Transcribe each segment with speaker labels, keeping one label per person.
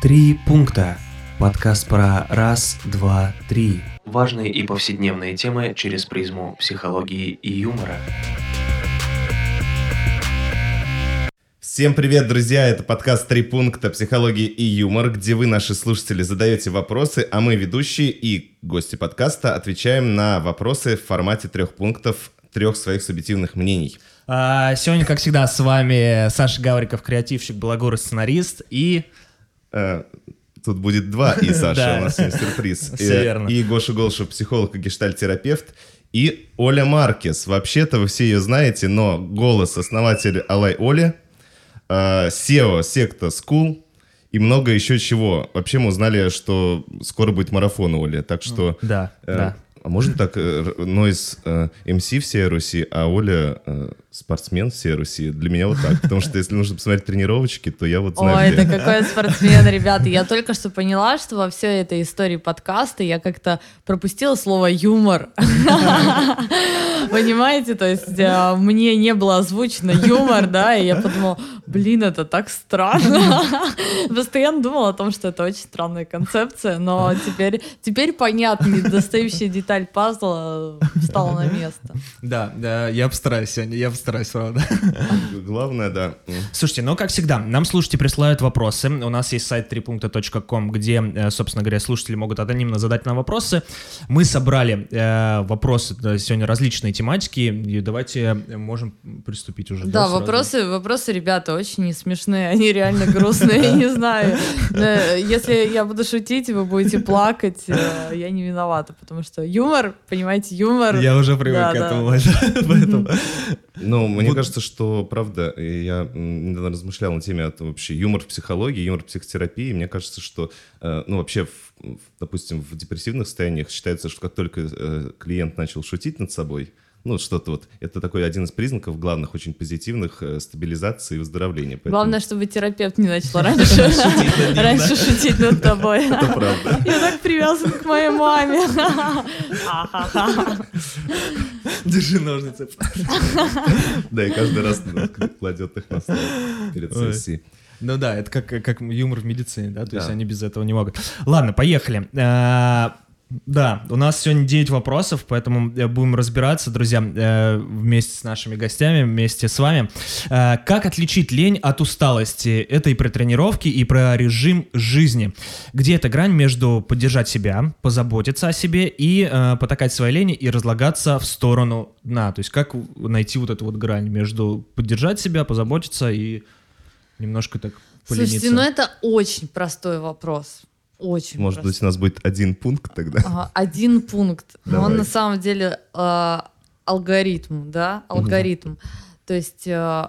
Speaker 1: Три пункта. Подкаст про раз, два, три. Важные и повседневные темы через призму психологии и юмора.
Speaker 2: Всем привет, друзья! Это подкаст «Три пункта. Психологии и юмор», где вы, наши слушатели, задаете вопросы, а мы, ведущие и гости подкаста, отвечаем на вопросы в формате трех пунктов, трех своих субъективных мнений.
Speaker 3: А, сегодня, как всегда, с вами Саша Гавриков, креативщик, балагур, сценарист и...
Speaker 2: Э, Тут будет два и Саша, у нас есть сюрприз. Э. И Гоша Голшев, психолог и гештальтерапевт. И Оля Маркес. Вообще-то вы все ее знаете, но голос основатель Алай Оли, э, SEO секта School и много еще чего. Вообще мы узнали, что скоро будет марафон у Оли, так что...
Speaker 3: Да,
Speaker 2: э,
Speaker 3: да.
Speaker 2: А можно так, э, Нойз э, МС всей Руси, а Оля э, спортсмен всей Руси? Для меня вот так. Потому что если нужно посмотреть тренировочки, то я вот знаю,
Speaker 4: Ой, это какой спортсмен, ребята. Я только что поняла, что во всей этой истории подкаста я как-то пропустила слово юмор. Понимаете? То есть э, мне не было озвучено юмор, да, и я подумала, блин, это так странно. Постоянно думала о том, что это очень странная концепция, но теперь, теперь понятно, недостающая деталь пазла встала на место.
Speaker 3: Да, да, я постараюсь сегодня, я постараюсь, правда.
Speaker 2: Главное, да.
Speaker 3: Слушайте, ну, как всегда, нам слушатели присылают вопросы. У нас есть сайт трипункта.ком, где, э, собственно говоря, слушатели могут анонимно задать нам вопросы. Мы собрали э, вопросы да, сегодня различные тематики, и давайте можем приступить уже.
Speaker 4: Да,
Speaker 3: сразу?
Speaker 4: вопросы, вопросы, ребята, очень смешные, они реально грустные, я не знаю. Э, Если я буду шутить, вы будете плакать, э, я не виновата, потому что юмор, понимаете, юмор.
Speaker 3: Я уже привык
Speaker 4: Да,
Speaker 3: к
Speaker 4: да.
Speaker 3: этому, поэтому...
Speaker 2: Ну, мне
Speaker 3: Вот-
Speaker 2: кажется, что, правда, я недавно размышлял на теме от, вообще юмор в психологии, юмор в психотерапии. Мне кажется, что, э, ну, вообще, в- в- допустим, в депрессивных состояниях считается, что как только э, клиент начал шутить над собой, ну, что-то вот, это такой один из признаков главных, очень позитивных э, стабилизации и выздоровления. Поэтому
Speaker 4: Главное, чтобы терапевт не начал раньше раньше шутить над тобой.
Speaker 2: Это правда.
Speaker 4: Я так привязан к моей маме.
Speaker 3: Держи ножницы.
Speaker 2: Да, и каждый раз ну, кладет их на стол перед сессией.
Speaker 3: Ну да, это как, как юмор в медицине, да, то есть
Speaker 2: Да.
Speaker 3: они без этого не могут. Ладно, поехали. Да, у нас сегодня 9 вопросов, поэтому э, будем разбираться, друзья, э, вместе с нашими гостями, вместе с вами. Э, Как отличить лень от усталости? Это и про тренировки, и про режим жизни. Где эта грань между поддержать себя, позаботиться о себе и потакать своей лени и разлагаться в сторону дна? То есть как найти вот эту вот грань между поддержать себя, позаботиться и немножко так полениться?
Speaker 4: Слушайте, ну это очень простой вопрос. Очень
Speaker 2: Может
Speaker 4: простой.
Speaker 2: быть, у нас будет один пункт тогда?
Speaker 4: Ага, один пункт. Но он на самом деле э, алгоритм, да, алгоритм. То есть э,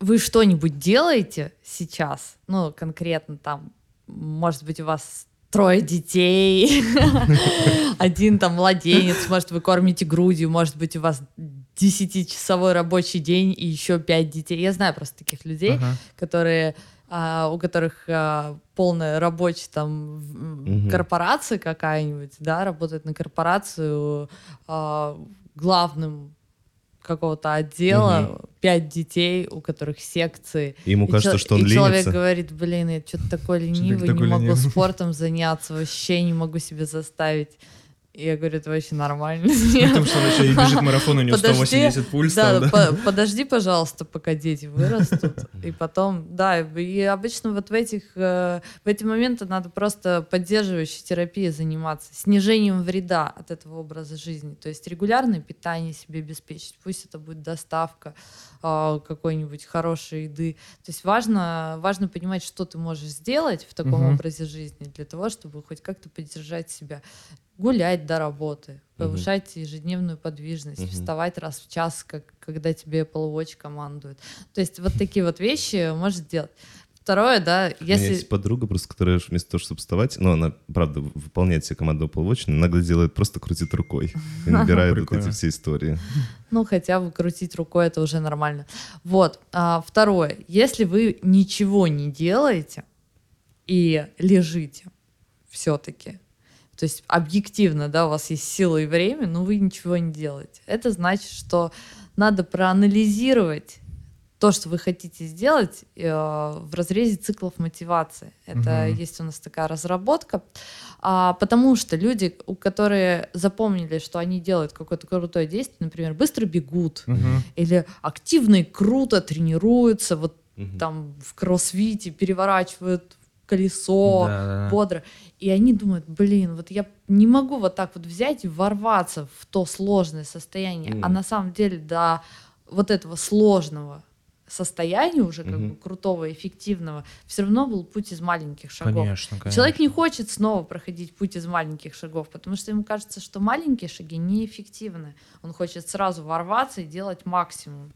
Speaker 4: вы что-нибудь делаете сейчас, ну, конкретно там, может быть, у вас трое детей, один там младенец, может, вы кормите грудью, может быть, у вас десятичасовой рабочий день и еще пять детей. Я знаю просто таких людей,
Speaker 3: Ага.
Speaker 4: которые а, у которых а, полная рабочая там
Speaker 2: Мгм.
Speaker 4: корпорация какая-нибудь, да, работает на корпорацию а, главным какого-то отдела, пять детей, у которых секции.
Speaker 2: И Ему
Speaker 4: И
Speaker 2: кажется, что он
Speaker 4: и человек
Speaker 2: ленится.
Speaker 4: говорит, блин, я что-то такой ленивый,
Speaker 3: такой
Speaker 4: не могу
Speaker 3: ленивый?»
Speaker 4: спортом заняться, вообще не могу себе заставить. Я говорю, это вообще нормально.
Speaker 3: Потому что он еще и бежит марафон, у него
Speaker 4: Подожди,
Speaker 3: 180 пульс
Speaker 4: да,
Speaker 3: там, да?
Speaker 4: по- подожди, пожалуйста, пока дети вырастут, и потом, да, и обычно вот в этих э, в эти моменты надо просто поддерживающей терапией заниматься, снижением вреда от этого образа жизни, то есть регулярное питание себе обеспечить, пусть это будет доставка а, какой-нибудь хорошей еды, то есть важно важно понимать, что ты можешь сделать в таком образе жизни для того, чтобы хоть как-то поддержать себя гулять до работы, повышать ежедневную подвижность,
Speaker 2: Мгм.
Speaker 4: вставать раз в час, как, когда тебе Watch командует. То есть вот такие вот вещи можешь делать. Второе, да,
Speaker 2: У меня
Speaker 4: если...
Speaker 2: есть подруга, просто которая вместо того, чтобы вставать, ну, она, правда, выполняет себе команду Apple Watch, но иногда делает просто крутит рукой и набирает вот эти все истории.
Speaker 4: Ну, хотя бы крутить рукой, это уже нормально. Вот. А, второе. Если вы ничего не делаете и лежите все-таки, то есть объективно, да, у вас есть сила и время, но вы ничего не делаете. Это значит, что надо проанализировать то, что вы хотите сделать э, в разрезе циклов мотивации. Это
Speaker 3: Мгм.
Speaker 4: есть у нас такая разработка. А, потому что люди, у которые запомнили, что они делают какое-то крутое действие, например, быстро бегут
Speaker 3: Мгм.
Speaker 4: или активно и круто тренируются, вот
Speaker 2: Мгм.
Speaker 4: там в кроссфите переворачивают колесо,
Speaker 3: Да-да-да.
Speaker 4: бодро. И они думают, блин, вот я не могу вот так вот взять и ворваться в то сложное состояние. А
Speaker 2: Мгм.
Speaker 4: на самом деле до вот этого сложного состояния уже как
Speaker 2: Мгм.
Speaker 4: бы крутого, эффективного, все равно был путь из маленьких шагов.
Speaker 3: Конечно, конечно.
Speaker 4: Человек не хочет снова проходить путь из маленьких шагов, потому что ему кажется, что маленькие шаги неэффективны. Он хочет сразу ворваться и делать максимум.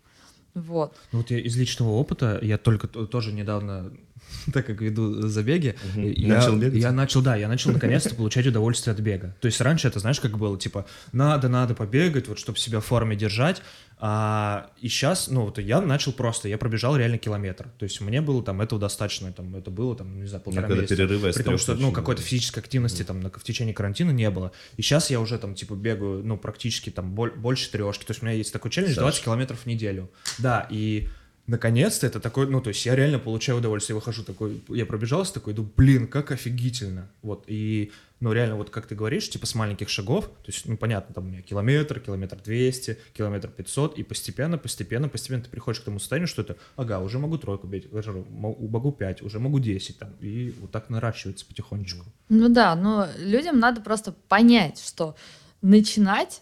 Speaker 4: Вот.
Speaker 3: Ну, Вот я из личного опыта, я только тоже недавно, так как веду забеги, я,
Speaker 2: Начал бегать?
Speaker 3: я начал, да, я начал наконец-то получать удовольствие от бега. То есть раньше это, знаешь, как было, типа, надо, надо побегать, вот, чтобы себя в форме держать, а, и сейчас, ну, вот я начал просто, я пробежал реально километр, то есть мне было там этого достаточно, там, это было, там, не знаю, полтора месяца.
Speaker 2: перерывы
Speaker 3: При том, что, ну, какой-то физической активности там на- в течение карантина не было. И сейчас я уже там, типа, бегаю, ну, практически там боль- больше трешки. То есть у меня есть такой челлендж
Speaker 2: Саш.
Speaker 3: 20 километров в неделю. Да, и наконец-то это такой, ну, то есть я реально получаю удовольствие, я выхожу такой, я пробежался такой, думаю, блин, как офигительно. Вот, и, ну, реально, вот как ты говоришь, типа с маленьких шагов, то есть, ну, понятно, там у меня километр, километр 200, километр 500, и постепенно, постепенно, постепенно ты приходишь к тому состоянию, что это, ага, уже могу тройку бить, уже мо- могу 5, уже могу 10, там, и вот так наращивается потихонечку.
Speaker 4: Ну да, но людям надо просто понять, что начинать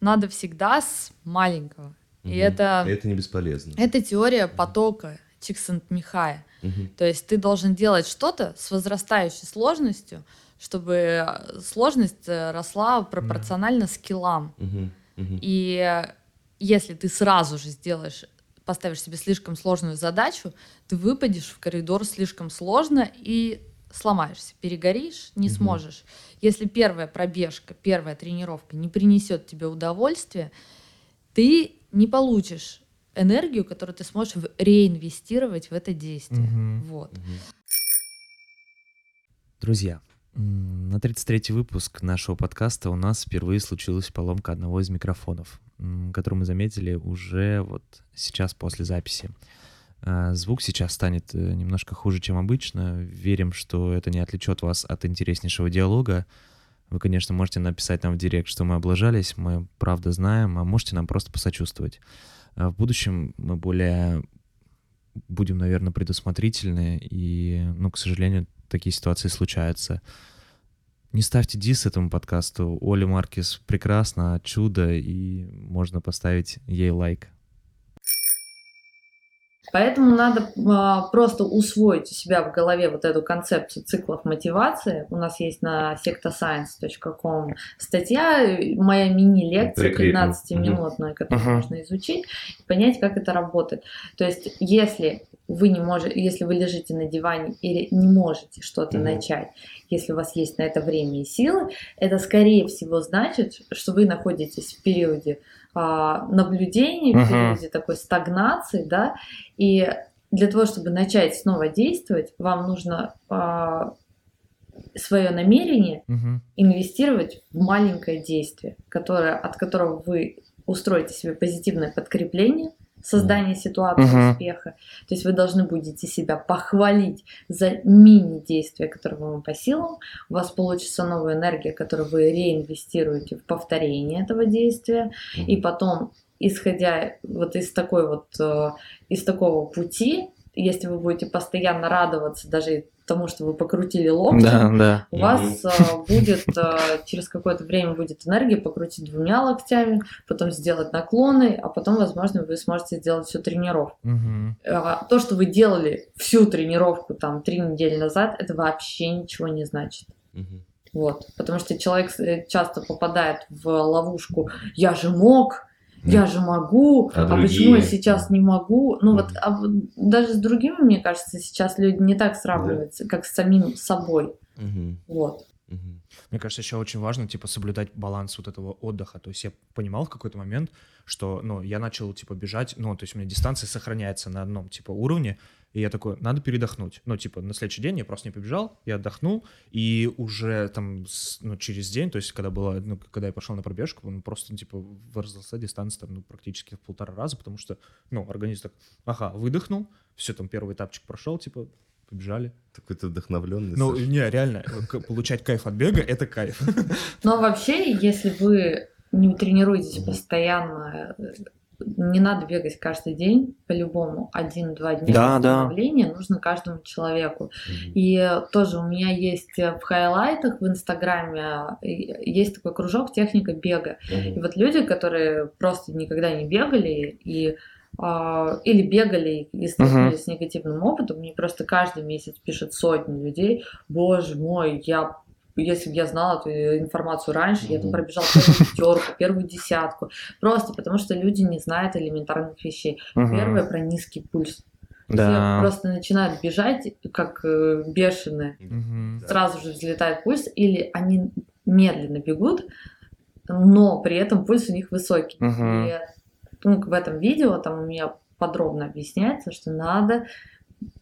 Speaker 4: надо всегда с маленького. И это,
Speaker 2: И это не бесполезно.
Speaker 4: это теория потока Чиксент-Михая. То есть ты должен делать что-то с возрастающей сложностью, чтобы э, сложность э, росла пропорционально скиллам.
Speaker 2: Мгм.
Speaker 4: И если ты сразу же сделаешь, поставишь себе слишком сложную задачу, ты выпадешь в коридор слишком сложно и сломаешься, перегоришь, не
Speaker 2: Мгм.
Speaker 4: сможешь. Если первая пробежка, первая тренировка не принесет тебе удовольствия, ты не получишь энергию, которую ты сможешь реинвестировать в это действие.
Speaker 3: Мгм.
Speaker 4: Вот.
Speaker 2: Мгм.
Speaker 1: Друзья, на 33-й выпуск нашего подкаста у нас впервые случилась поломка одного из микрофонов, который мы заметили уже вот сейчас после записи. А, Звук сейчас станет э, немножко хуже, чем обычно. Верим, что это не отвлечет вас от интереснейшего диалога. Вы, конечно, можете написать нам в директ, что мы облажались, мы правда знаем, а можете нам просто посочувствовать. А В будущем мы более будем, наверное, предусмотрительны, и, ну, к сожалению, такие ситуации случаются. Не ставьте дис этому подкасту. Оля Маркис прекрасна, чудо, и можно поставить ей лайк.
Speaker 4: Поэтому надо а, просто усвоить у себя в голове вот эту концепцию циклов мотивации. У нас есть на sectascience.com статья, моя мини-лекция
Speaker 2: Прикрепим.
Speaker 4: 15-минутная, которую
Speaker 3: Мгм.
Speaker 4: можно изучить и понять, как это работает. То есть, если вы не можете, если вы лежите на диване или не можете что-то
Speaker 2: Мгм.
Speaker 4: начать, если у вас есть на это время и силы, это скорее всего значит, что вы находитесь в периоде а, наблюдения, в периоде такой стагнации, да, и для того, чтобы начать снова действовать, вам нужно свое намерение
Speaker 3: Мгм.
Speaker 4: инвестировать в маленькое действие, которое, от которого вы устроите себе позитивное подкрепление, создание ситуации
Speaker 3: Мгм.
Speaker 4: успеха. То есть вы должны будете себя похвалить за мини-действия, которые вам по силам. У вас получится новая энергия, которую вы реинвестируете в повторение этого действия. И потом, исходя вот из такой вот, э, из такого пути, если вы будете постоянно радоваться даже тому, что вы покрутили локтем,
Speaker 3: да.
Speaker 4: у
Speaker 2: Мгм.
Speaker 4: вас э, будет э, через какое-то время будет энергия покрутить двумя локтями, потом сделать наклоны, а потом, возможно, вы сможете сделать всю тренировку. А То, что вы делали всю тренировку там три недели назад, это вообще ничего не значит.
Speaker 2: Мгм.
Speaker 4: Вот. Потому что человек часто попадает в ловушку «я же мог», я же могу,
Speaker 2: А
Speaker 4: а, почему я сейчас не могу? Ну вот а даже с другими, мне кажется, сейчас люди не так сравниваются, как с самим собой.
Speaker 2: Мгм.
Speaker 4: Вот.
Speaker 2: Мгм.
Speaker 3: Мне кажется, еще очень важно, типа, соблюдать баланс вот этого отдыха. То есть я понимал в какой-то момент, что, ну, я начал, типа, бежать, ну, то есть у меня дистанция сохраняется на одном, типа, уровне, И я такой, надо передохнуть. Ну, типа, на следующий день я просто не побежал, я отдохнул, и уже там, ну, через день, то есть, когда было, ну, когда я пошел на пробежку, ну, просто, типа, выросла дистанция там, ну, практически в полтора раза, потому что, ну, организм так, ага, выдохнул, все, там, первый этапчик прошел, типа, побежали.
Speaker 2: Такой-то вдохновленный.
Speaker 3: Ну,
Speaker 2: Саша.
Speaker 3: не, реально, получать кайф от бега — это кайф.
Speaker 4: Но вообще, если вы не тренируетесь постоянно, не надо бегать каждый день, по-любому, один-два дня
Speaker 3: Да, да.
Speaker 4: восстановления нужно каждому человеку. И тоже у меня есть в хайлайтах в Инстаграме есть такой кружок техника бега. И вот люди, которые просто никогда не бегали и а, или бегали и столкнулись с негативным опытом, мне просто каждый месяц пишут сотни людей, боже мой, я если бы я знала эту информацию раньше, я бы пробежала первую пятерку, первую десятку. Просто потому что люди не знают элементарных вещей. Первое про низкий пульс. Все просто начинают бежать, как э, бешеные
Speaker 3: Мгм.
Speaker 4: сразу же взлетает пульс, или они медленно бегут, но при этом пульс у них высокий.
Speaker 3: Мгм.
Speaker 4: И ну, в этом видео там у меня подробно объясняется, что надо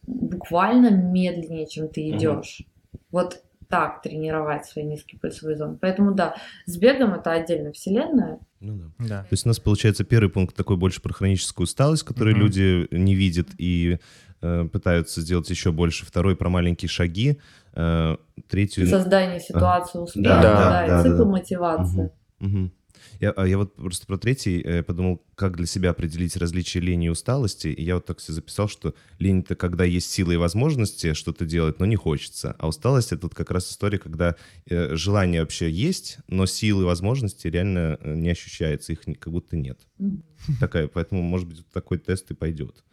Speaker 4: буквально медленнее, чем ты идешь. Вот так тренировать свои низкие пульсовые зоны. Поэтому да, с бегом это отдельная вселенная.
Speaker 2: Ну да.
Speaker 3: Да.
Speaker 2: То есть у нас получается первый пункт такой больше про хроническую усталость, которую
Speaker 3: Мгм.
Speaker 2: люди не видят и э, пытаются сделать еще больше. Второй про маленькие шаги. Э, третий...
Speaker 4: Создание ситуации успеха,
Speaker 2: Да,
Speaker 4: да,
Speaker 2: да,
Speaker 4: и
Speaker 2: да,
Speaker 4: цикл
Speaker 2: да.
Speaker 4: мотивации.
Speaker 2: Мгм. Я, а я вот просто про третий э, подумал, как для себя определить различие лени и усталости. И я вот так себе записал, что лень — это когда есть силы и возможности что-то делать, но не хочется. А усталость — это вот как раз история, когда э, желание вообще есть, но силы и возможности реально э, не ощущается, их как будто нет. Такая, поэтому, может быть, такой тест и пойдет.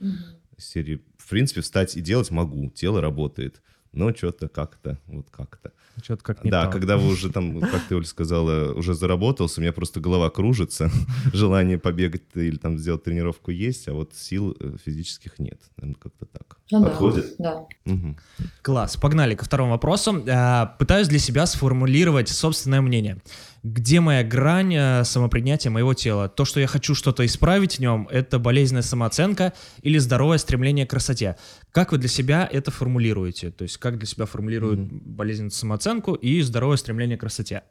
Speaker 2: Серии, в принципе, встать и делать могу, тело работает. Но что-то как-то, вот как-то.
Speaker 3: Что-то как не
Speaker 2: Да,
Speaker 3: то.
Speaker 2: когда вы уже там, как ты, Оля, сказала, уже заработался, у меня просто голова кружится, желание побегать или там сделать тренировку есть, а вот сил э, физических нет. Наверное, как-то так.
Speaker 4: Ну
Speaker 2: Подходит?
Speaker 4: Да.
Speaker 2: Мгм.
Speaker 3: Класс, погнали ко второму вопросу. А, Пытаюсь для себя сформулировать собственное мнение. Где моя грань э, самопринятия моего тела? То, что я хочу что-то исправить в нем, это болезненная самооценка или здоровое стремление к красоте? Как вы для себя это формулируете? То есть как для себя формулируют болезненную самооценку и здоровое стремление к красоте?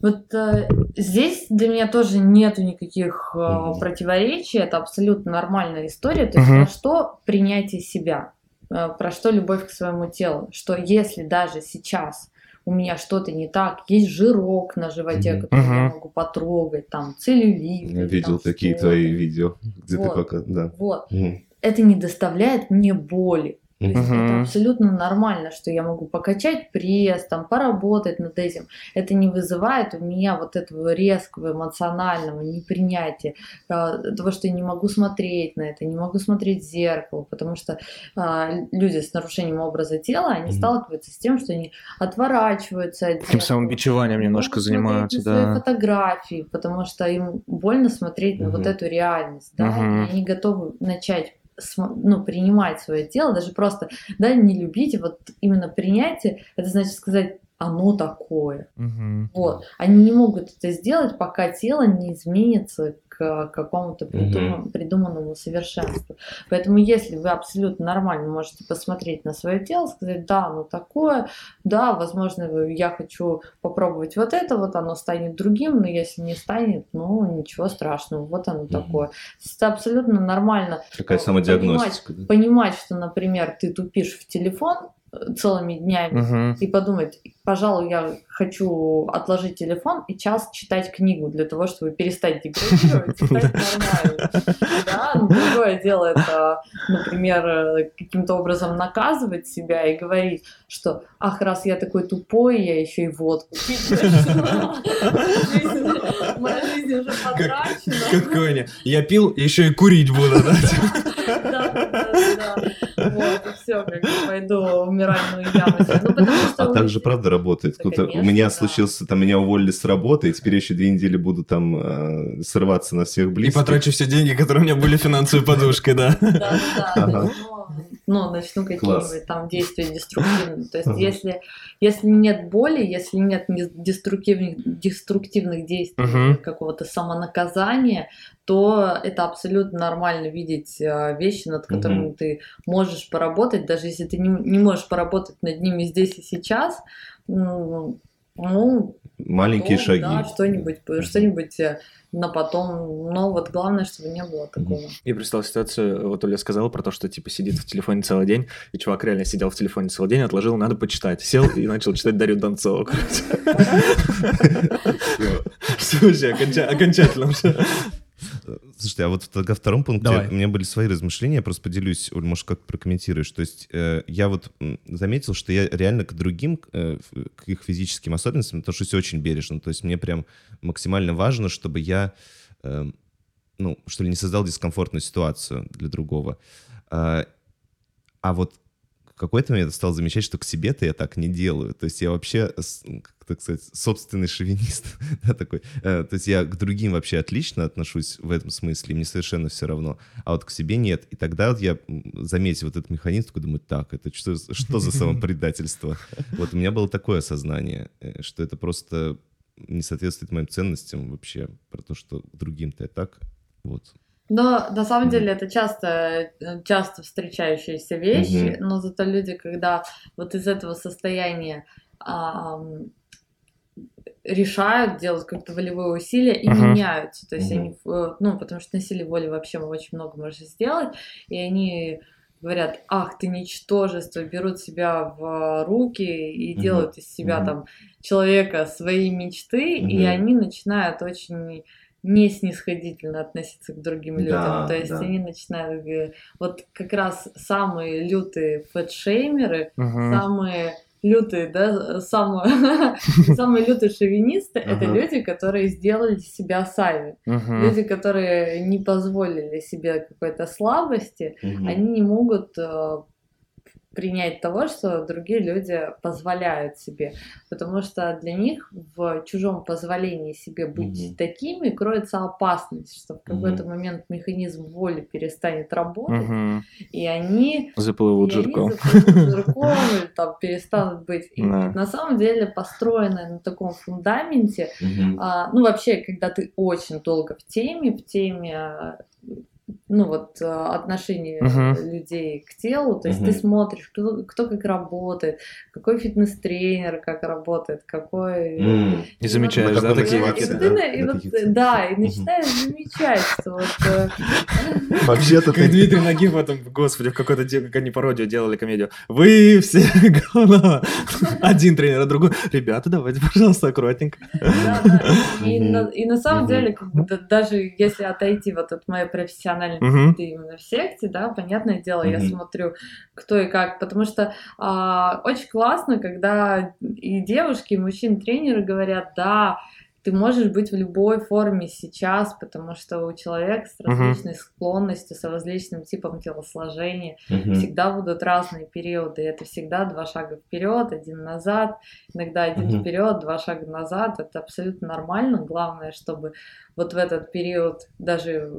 Speaker 4: Вот э, здесь для меня тоже нету никаких э, противоречий, это абсолютно нормальная история. То есть
Speaker 3: Мгм.
Speaker 4: про что принятие себя, Э, про что любовь к своему телу, что если даже сейчас у меня что-то не так, есть жирок на животе,
Speaker 2: Мгм.
Speaker 4: который я
Speaker 3: Мгм.
Speaker 4: могу потрогать, там целлюлит.
Speaker 2: Я видел
Speaker 4: там
Speaker 2: такие твои видео, где
Speaker 4: Вот.
Speaker 2: ты как, да.
Speaker 4: Вот.
Speaker 2: Мгм.
Speaker 4: Это не доставляет мне боли. То есть
Speaker 3: Мгм.
Speaker 4: это абсолютно нормально, что я могу покачать пресс, там, поработать над этим. Это не вызывает у меня вот этого резкого эмоционального непринятия, э, того, что я не могу смотреть на это, не могу смотреть в зеркало, потому что а, люди с нарушением образа тела, они
Speaker 2: Мгм.
Speaker 4: сталкиваются с тем, что они отворачиваются от
Speaker 3: Таким
Speaker 4: зеркала,
Speaker 3: самобичеванием
Speaker 4: не
Speaker 3: немножко занимаются,
Speaker 4: на свои
Speaker 3: да.
Speaker 4: фотографии, потому что им больно смотреть на вот эту реальность, да,
Speaker 3: Мгм.
Speaker 4: и они готовы начать ну, принимать свое тело, даже просто, да, не любить, вот именно принятие, это значит сказать, оно такое.
Speaker 3: Мгм.
Speaker 4: Вот. Они не могут это сделать, пока тело не изменится к какому-то придуман- придуманному совершенству. Поэтому если вы абсолютно нормально можете посмотреть на свое тело, сказать, да, оно такое, да, возможно, я хочу попробовать вот это, вот оно станет другим, но если не станет, ну, ничего страшного, вот оно
Speaker 2: Мгм.
Speaker 4: такое. Это абсолютно нормально
Speaker 2: Такая самодиагностика. да.
Speaker 4: понимать, что, например, ты тупишь в телефон целыми днями,
Speaker 3: Мгм.
Speaker 4: и подумать, пожалуй, я хочу отложить телефон и час читать книгу для того, чтобы перестать деградировать и стать нормально. Да, но другое дело это, например, каким-то образом наказывать себя и говорить, что ах, раз я такой тупой, я еще и водку пить начну». Жизнь- Моя жизнь уже потрачена.
Speaker 3: Какой Я пил, еще и курить буду, да,
Speaker 4: да, да. Вот, и все, как бы пойду в умиральную яму. Ну, потому что
Speaker 2: А
Speaker 4: у
Speaker 2: так же правда работает.
Speaker 4: Да,
Speaker 2: у меня
Speaker 4: да.
Speaker 2: случился, там меня уволили с работы, и теперь еще две недели буду там э, срываться на всех
Speaker 3: И
Speaker 2: близких.
Speaker 3: потрачу все деньги, которые у меня были финансовой подушкой, да.
Speaker 4: Да, да.
Speaker 2: Ага.
Speaker 4: Ну, ну, начну какие-нибудь там действия деструктивные. То есть, если, если нет боли, если нет деструктивных, деструктивных действий,
Speaker 3: Мгм.
Speaker 4: какого-то самонаказания, то это абсолютно нормально видеть э, вещи, над которыми ты можешь поработать, даже если ты не, не можешь поработать над ними здесь и сейчас. м, Ну,
Speaker 2: Маленькие
Speaker 4: потом,
Speaker 2: шаги.
Speaker 4: Да, что-нибудь, что-нибудь э, на потом. Но вот главное, чтобы не было такого.
Speaker 3: Я представил ситуацию, вот Оля сказала про то, что типа сидит в телефоне целый день, и чувак реально сидел в телефоне целый день, отложил, надо почитать. Сел и начал читать Дарью Донцову. Все вообще окончательно.
Speaker 2: Слушайте, а вот во втором пункте
Speaker 3: Давай.
Speaker 2: у меня были свои размышления, я просто поделюсь, Оль, может, как прокомментируешь. То есть э, я вот заметил, что я реально к другим, э, к их физическим особенностям отношусь очень бережно. То есть мне прям максимально важно, чтобы я, э, ну, что ли, не создал дискомфортную ситуацию для другого. А, а вот в какой-то момент стал замечать, что к себе-то я так не делаю. То есть я вообще, как так сказать, собственный шовинист. да, такой. Э, То есть я к другим вообще отлично отношусь в этом смысле, мне совершенно все равно. А вот к себе нет. И тогда вот я заметил вот этот механизм, такой думаю, так, это что, что за самопредательство? Вот у меня было такое осознание, э, что это просто не соответствует моим ценностям вообще, про то, что другим-то я так. Вот.
Speaker 4: Но на самом деле это часто, э, часто встречающиеся вещи,
Speaker 2: Мгм.
Speaker 4: но зато люди, когда вот из этого состояния ам, решают делать как-то волевые усилия и
Speaker 3: Мгм.
Speaker 4: меняются. То есть
Speaker 2: Мгм.
Speaker 4: они, э, ну, потому что на силе воли вообще очень много можно сделать, и они говорят, ах, ты ничтожество, берут себя в руки и
Speaker 2: Мгм.
Speaker 4: делают из себя
Speaker 2: Мгм.
Speaker 4: там человека своей мечты, и
Speaker 2: Мгм.
Speaker 4: они начинают очень не снисходительно относиться к другим людям.
Speaker 2: Да,
Speaker 4: То есть
Speaker 2: да.
Speaker 4: они начинают... э, Вот как раз самые лютые фэтшеймеры,
Speaker 3: Мгм.
Speaker 4: самые лютые, да, самые, самые лютые шовинисты, это люди, которые сделали себя сами. Люди, которые не позволили себе какой-то слабости, они не могут э, принять того, что другие люди позволяют себе. Потому что для них в чужом позволении себе быть
Speaker 2: Мгм.
Speaker 4: такими кроется опасность, что в какой-то
Speaker 2: Мгм.
Speaker 4: момент механизм воли перестанет работать,
Speaker 3: Мгм.
Speaker 4: и они
Speaker 3: Заплывут
Speaker 4: и они
Speaker 3: жирком.
Speaker 4: заплывут жирком или там перестанут быть. И
Speaker 3: Да.
Speaker 4: на самом деле построенное на таком фундаменте,
Speaker 2: Мгм.
Speaker 4: а, ну вообще, когда ты очень долго в теме, в теме а, ну вот а, отношения
Speaker 3: Мгм.
Speaker 4: людей к телу, то есть
Speaker 2: Мгм.
Speaker 4: ты смотришь, кто, кто как работает, какой фитнес-тренер как работает, какой...
Speaker 2: М.
Speaker 3: И замечаешь, да, такие
Speaker 4: вот
Speaker 2: да?
Speaker 4: и начинаешь замечать, что вот э,
Speaker 2: Вообще-то ты-
Speaker 3: Дмитрий Нагиев в этом, господи, в какой-то, как они пародию делали, комедию. Вы все говно. Один тренер, а другой. Ребята, давайте, пожалуйста, аккуратненько.
Speaker 4: Да, да. И, на, и на самом деле, как бы, да- даже если отойти вот от моей профессиональной
Speaker 3: Мгм.
Speaker 4: среды именно в секте, да, понятное дело, я
Speaker 2: Мгм.
Speaker 4: смотрю, кто и как, потому что а, очень классно, когда и девушки, и мужчин-тренеры говорят, да, ты можешь быть в любой форме сейчас, потому что у человека с различной склонностью, с различным типом телосложения
Speaker 2: Мгм.
Speaker 4: всегда будут разные периоды. И это всегда два шага вперед, один назад, иногда один
Speaker 2: Мгм.
Speaker 4: вперед, два шага назад. Это абсолютно нормально. Главное, чтобы вот в этот период даже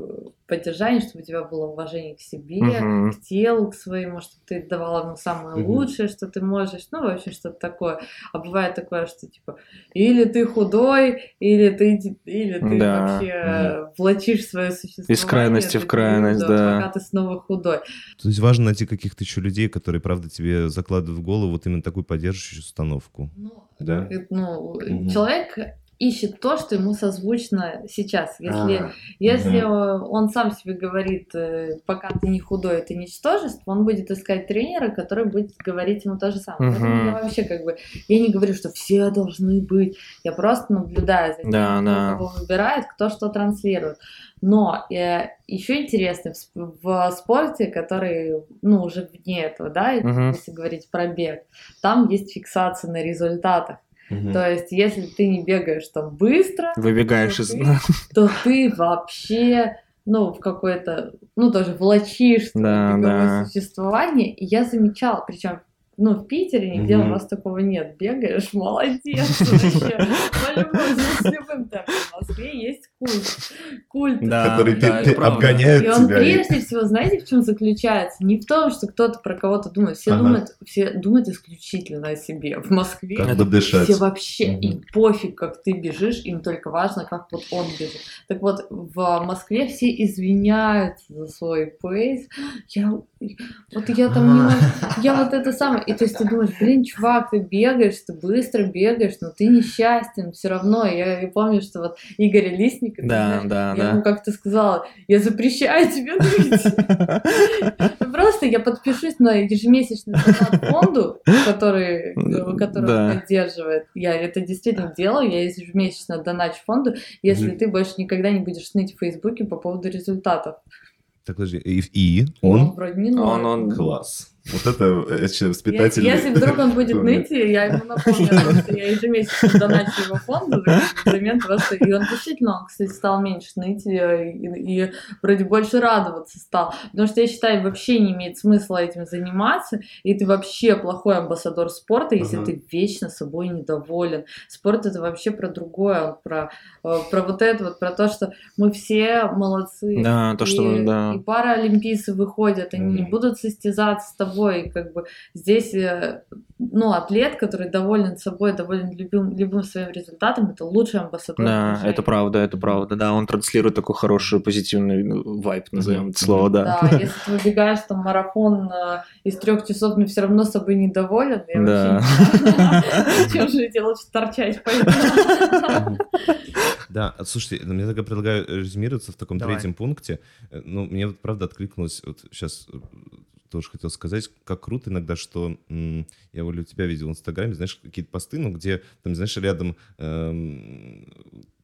Speaker 4: поддержания, чтобы у тебя было уважение к себе,
Speaker 3: Мгм.
Speaker 4: к телу, к своему, чтобы ты давала ему самое
Speaker 2: Мгм.
Speaker 4: лучшее, что ты можешь. Ну, вообще что-то такое. А бывает такое, что типа или ты худой, или ты, или ты
Speaker 3: Да.
Speaker 4: вообще э, влачишь свое существование.
Speaker 3: Из крайности в крайность,
Speaker 4: периода,
Speaker 3: да.
Speaker 4: Пока ты снова худой.
Speaker 2: То есть важно найти каких-то еще людей, которые, правда, тебе закладывают в голову вот именно такую поддерживающую установку.
Speaker 4: Ну,
Speaker 2: Да?
Speaker 4: э, ну,
Speaker 2: Мгм.
Speaker 4: человек ищет то, что ему созвучно сейчас. Если,
Speaker 2: А,
Speaker 4: если э, он сам себе говорит, э, пока ты не худой, ты ничтожество, он будет искать тренера, который будет говорить ему то же самое.
Speaker 3: Мгм.
Speaker 4: Поэтому я вообще как бы, я не говорю, что все должны быть, я просто наблюдаю за тем,
Speaker 3: Да,
Speaker 4: кто
Speaker 3: да.
Speaker 4: кого выбирает, кто что транслирует. Но э, еще интересно в, в спорте, который, ну, уже вне этого, да,
Speaker 3: Мгм.
Speaker 4: если говорить про бег, там есть фиксация на результатах.
Speaker 2: Мгм.
Speaker 4: То есть, если ты не бегаешь там быстро,
Speaker 3: Выбегаешь из...
Speaker 4: Ты- то ты вообще, ну, в какое-то, ну, тоже влачишь свое
Speaker 3: Да, да.
Speaker 4: существование. И я замечала, причем ну, в Питере нигде
Speaker 2: Мгм.
Speaker 4: у нас такого нет. Бегаешь, молодец вообще. По-любому, с любым. В Москве есть культ. Культ.
Speaker 3: Да,
Speaker 2: Которые
Speaker 3: да,
Speaker 2: пе-
Speaker 3: правда.
Speaker 2: обгоняют
Speaker 4: И он
Speaker 2: тебя. и-
Speaker 4: прежде всего, знаете, в чем заключается? Не в том, что кто-то про кого-то думает. Все
Speaker 2: Ага.
Speaker 4: думают, все думают исключительно о себе. В Москве
Speaker 2: Как бы дышать.
Speaker 4: все вообще,
Speaker 2: Мгм.
Speaker 4: им пофиг, как ты бежишь, им только важно, как вот он бежит. Так вот, в Москве все извиняются за свой пейс. Я, вот я там не могу, я вот это самое. И то есть ты думаешь, блин, чувак, ты бегаешь, ты быстро бегаешь, но ты несчастен все равно. Я, я помню, что вот Игорь Лисник, ты
Speaker 3: Да,
Speaker 4: знаешь,
Speaker 3: да,
Speaker 4: я
Speaker 3: да.
Speaker 4: ему как-то сказала, я запрещаю тебе ныть. Просто я подпишусь на ежемесячный фонду, который, э, поддерживает. Я это действительно делаю, я ежемесячно доначу фонду, если ты больше никогда не будешь ныть в Фейсбуке по поводу результатов.
Speaker 2: Так, подожди, и,
Speaker 4: Он
Speaker 2: он?
Speaker 4: вроде не
Speaker 3: Он- он-
Speaker 2: Класс. Вот это э,
Speaker 4: Если,
Speaker 2: воспитатель.
Speaker 4: если вдруг он будет ныть, я ему напомню, о том, что я ежемесячно доначу его фонду, взамен просто... И он действительно, он, кстати, стал меньше ныть и, и вроде больше радоваться стал. Потому что я считаю, вообще не имеет смысла этим заниматься, и ты вообще плохой амбассадор спорта, если ты вечно собой недоволен. Спорт это вообще про другое, про, э, про вот это вот, про то, что мы все молодцы.
Speaker 3: Да, то, что,
Speaker 4: и,
Speaker 3: да.
Speaker 4: и паралимпийцы выходят, они не будут состязаться с тобой. И как бы здесь, э, ну, атлет, который доволен собой, доволен любым, любым своим результатом, это лучший амбассадор.
Speaker 3: Да, это правда, это правда. Да, он транслирует такой хороший позитивный ну, вайб, назовем это слово, да.
Speaker 4: Да, если ты выбегаешь там марафон э, из трех часов, но все равно собой недоволен, я
Speaker 3: Да.
Speaker 4: вообще не знаю, зачем жить, я лучше торчать пойду.
Speaker 2: Да, а, слушайте, ну, я тогда предлагаю резюмироваться в таком
Speaker 3: Давай.
Speaker 2: третьем пункте. Э, Ну, мне вот правда откликнулось, вот сейчас тоже хотел сказать, как круто иногда, что я у тебя видел в Инстаграме, знаешь, какие-то посты, ну, где, там, знаешь, рядом эм,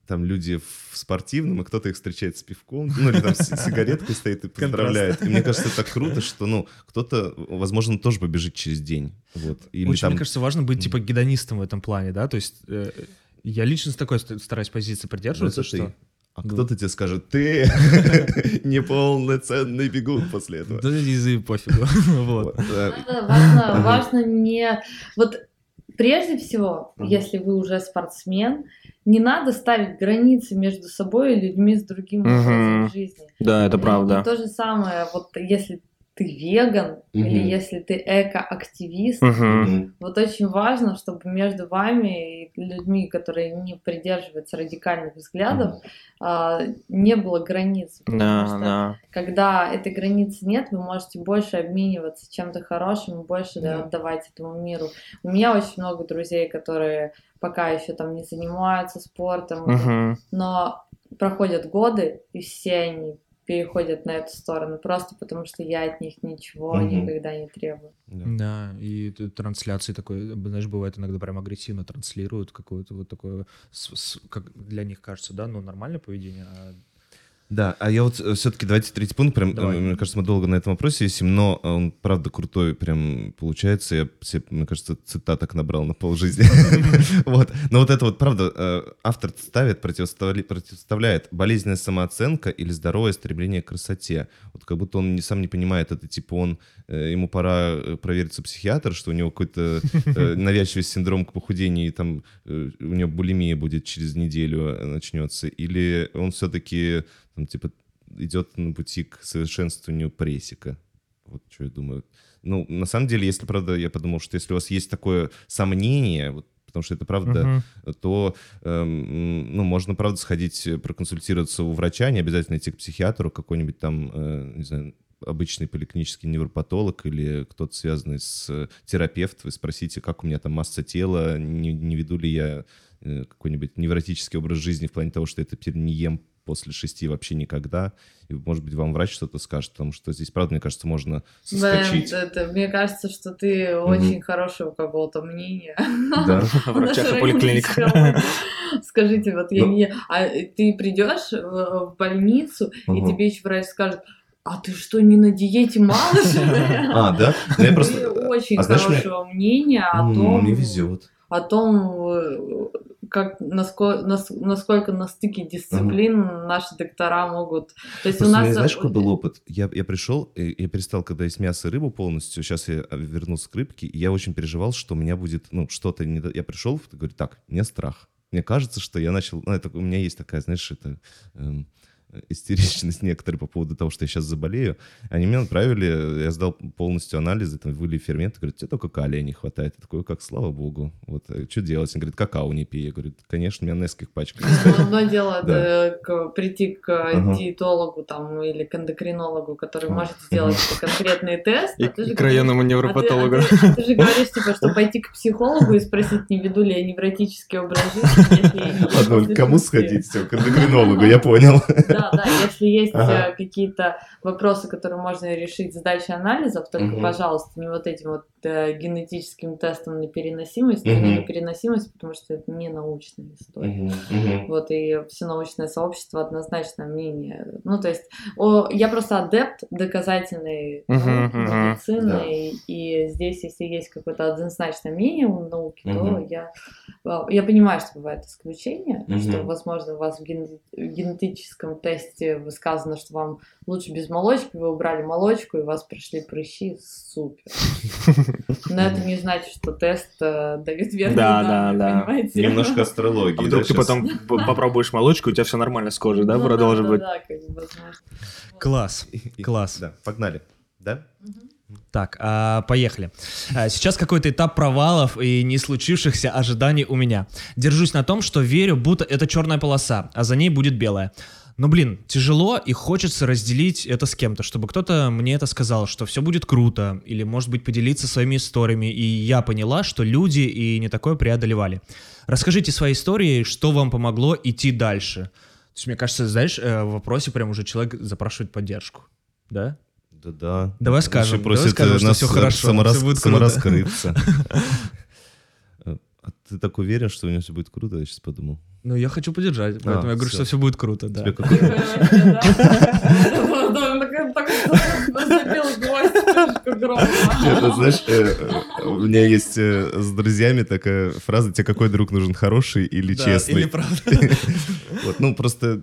Speaker 2: там люди в спортивном, и кто-то их встречает с пивком, ну, или там с сигареткой стоит и поздравляет. И мне кажется, это круто, что, ну, кто-то, возможно, тоже побежит через день. Вот. Или
Speaker 3: Очень,
Speaker 2: там...
Speaker 3: мне кажется, важно быть типа гедонистом в этом плане, да, то есть э, я лично с такой ст- стараюсь позиции
Speaker 2: Ну,
Speaker 3: придерживаться,
Speaker 2: это
Speaker 3: что...
Speaker 2: ты. А
Speaker 3: Ну.
Speaker 2: кто-то тебе скажет, ты неполноценный бегун после этого.
Speaker 3: Да и пофигу.
Speaker 4: Важно, важно, не... Вот прежде всего, если вы уже спортсмен, не надо ставить границы между собой и людьми с другим образом
Speaker 3: Мгм.
Speaker 4: жизни.
Speaker 3: Да, это
Speaker 4: И
Speaker 3: правда.
Speaker 4: то же самое, вот если ты веган
Speaker 2: Мгм.
Speaker 4: или если ты эко-активист.
Speaker 3: Мгм.
Speaker 4: вот очень важно, чтобы между вами и людьми, которые не придерживаются радикальных взглядов, а, не было границ. Потому
Speaker 3: Да,
Speaker 4: что
Speaker 3: да.
Speaker 4: когда этой границы нет, вы можете больше обмениваться чем-то хорошим и больше
Speaker 2: Да.
Speaker 4: отдавать этому миру. У меня очень много друзей, которые пока еще там не занимаются спортом,
Speaker 3: Мгм.
Speaker 4: но проходят годы, и все они переходят на эту сторону, просто потому что я от них ничего
Speaker 2: Мгм.
Speaker 4: никогда не требую.
Speaker 2: Да.
Speaker 3: Да, и трансляции такой, знаешь, бывает иногда прям агрессивно транслируют какое-то вот такое, с- с- как для них кажется, да, ну нормальное поведение, а
Speaker 2: Да, а я вот все-таки давайте третий пункт, прям,
Speaker 3: Давай.
Speaker 2: э, мне кажется, мы долго на этом вопросе висим, но э, он правда крутой, прям получается, я себе, мне кажется, цитаток набрал на полжизни. Вот, но вот это вот правда, э, автор ставит, противоставля- противоставляет болезненная самооценка или здоровое стремление к красоте. Вот как будто он сам не понимает, это типа он, э, ему пора э, провериться психиатр, что у него какой-то э, навязчивый синдром к похудению, и там э, у него булимия будет через неделю э, начнется, или он все-таки там, типа, идет на пути к совершенствованию прессика. Вот что я думаю. Ну, на самом деле, если, правда, я подумал, что если у вас есть такое сомнение, вот, потому что это правда,
Speaker 3: Мгм.
Speaker 2: то, эм, ну, можно, правда, сходить э, проконсультироваться у врача, не обязательно идти к психиатру, какой-нибудь там, э, не знаю, обычный поликлинический невропатолог или кто-то связанный с э, терапевт, вы спросите, как у меня там масса тела, не, не веду ли я э, какой-нибудь невротический образ жизни в плане того, что теперь не ем после шести вообще никогда. И, может быть, вам врач что-то скажет, потому что здесь, правда, мне кажется, можно соскочить.
Speaker 4: Да, это- мне кажется, что ты очень хороший у кого-то мнения.
Speaker 2: Да.
Speaker 3: В врачах и поликлиниках.
Speaker 4: Скажите, вот я
Speaker 2: Ну.
Speaker 4: не... А ты придешь в больницу, и тебе еще врач скажет, а ты что, не на диете малыш?
Speaker 2: А, да? Ну, я
Speaker 4: Ты
Speaker 2: просто...
Speaker 4: очень
Speaker 2: а
Speaker 4: хорошего мнения о том,
Speaker 2: Мне везет.
Speaker 4: о том, как насколько, насколько на стыке дисциплин угу. наши доктора могут. То есть
Speaker 2: Просто
Speaker 4: у нас
Speaker 2: знаешь, какой был опыт? Я, я пришел, я перестал, когда есть мясо и рыбу полностью. Сейчас я а, вернулся к рыбке, и я очень переживал, что у меня будет, ну, что-то не... Я пришел, говорю, так, мне страх. Мне кажется, что я начал... Ну, это, у меня есть такая, знаешь, это... Эм, истеричность некоторые по поводу того, что я сейчас заболею. Они меня отправили, я сдал полностью анализы, там выли ферменты, говорят, тебе только калия не хватает. Я такой, как, слава богу, вот, э, что делать? Он говорит, какао не пей. Я говорю, конечно, меня нескольких пачек.
Speaker 4: Одно дело да. прийти к диетологу там или к эндокринологу, который может сделать конкретный тест.
Speaker 3: И а к районному невропатологу.
Speaker 4: А ты, а ты, ты же говоришь, типа, что пойти к психологу и спросить, не веду ли я невротический образ жизни.
Speaker 2: Ладно, кому сходить? К эндокринологу, я понял.
Speaker 4: Да, да, если есть ага. Э, какие-то вопросы, которые можно решить с дачей анализов, только, угу. пожалуйста, не вот этим вот э, генетическим тестом на переносимость, угу. на переносимость, потому что это не научная история. Угу. Вот, и все научное сообщество однозначно мнение. Ну, то есть, о, я просто адепт доказательной угу, медицины, да. и, и здесь, если есть какое-то однозначное мнение у науки, угу. то я, я понимаю, что бывают исключения, угу. что, возможно, у вас в генетическом тесте сказано, что вам лучше без молочки, вы убрали молочку, и у вас пришли прыщи, супер. Но это не значит, что тест э, дает верные да, данные, да, да. понимаете?
Speaker 2: Немножко астрологии. А
Speaker 3: вдруг да, ты потом попробуешь молочку, у тебя все нормально с кожей, да, ну, продолжит быть? Да, как бы,
Speaker 1: Класс, класс.
Speaker 2: Да, погнали, да?
Speaker 3: Так, а, поехали. А, сейчас какой-то этап провалов и не случившихся ожиданий у меня. Держусь на том, что верю, будто это черная полоса, а за ней будет белая. Но, блин, тяжело и хочется разделить это с кем-то, чтобы кто-то мне это сказал, что все будет круто, или, может быть, поделиться своими историями, и я поняла, что люди и не такое преодолевали. Расскажите свои истории, что вам помогло идти дальше. То есть, мне кажется, знаешь, э, в вопросе прям уже человек запрашивает поддержку, да?
Speaker 2: Да, да.
Speaker 3: Давай скажем, давай скажем, что все хорошо, саморас... все будет
Speaker 2: самораскрыться. А ты так уверен, что у него все будет круто? Я сейчас подумал.
Speaker 3: Ну, я хочу поддержать, а, поэтому а, я говорю, все. что все будет круто, да. Тебе
Speaker 2: Это, знаешь, э, у меня есть э, с друзьями такая фраза, тебе какой друг нужен, хороший или честный? или правда. Ну, просто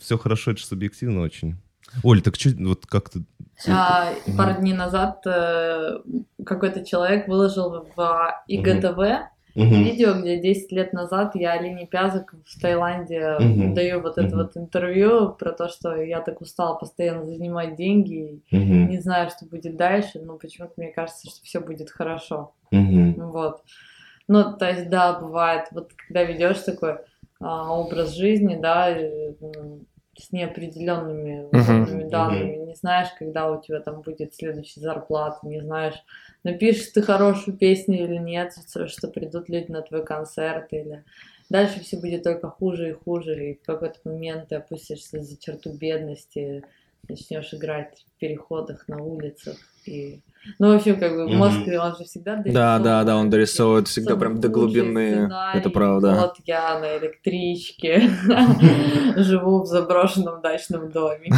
Speaker 2: все хорошо, это субъективно очень. Оль, так что, вот как ты...
Speaker 4: А, пару дней назад э, какой-то человек выложил в ИГТВ Угу. Видео, где 10 лет назад я Алине Пязок в Таиланде угу. даю вот это угу. вот интервью про то, что я так устала постоянно занимать деньги, угу. не знаю, что будет дальше, но почему-то мне кажется, что все будет хорошо. Угу. Вот. Ну, то есть, да, бывает, вот когда ведешь такой а, образ жизни, да, с неопределенными uh-huh. данными, uh-huh. не знаешь, когда у тебя там будет следующая зарплата, не знаешь, напишешь ты хорошую песню или нет, что придут люди на твой концерт, или дальше все будет только хуже и хуже, и в какой-то момент ты опустишься за черту бедности, начнешь играть в переходах на улицах, и ну, в общем, как бы мозг, mm-hmm. он же всегда
Speaker 3: дорисовывает. Да, да, да, он дорисовывает всегда прям до глубины. Это правда.
Speaker 4: Вот я на электричке живу в заброшенном дачном доме.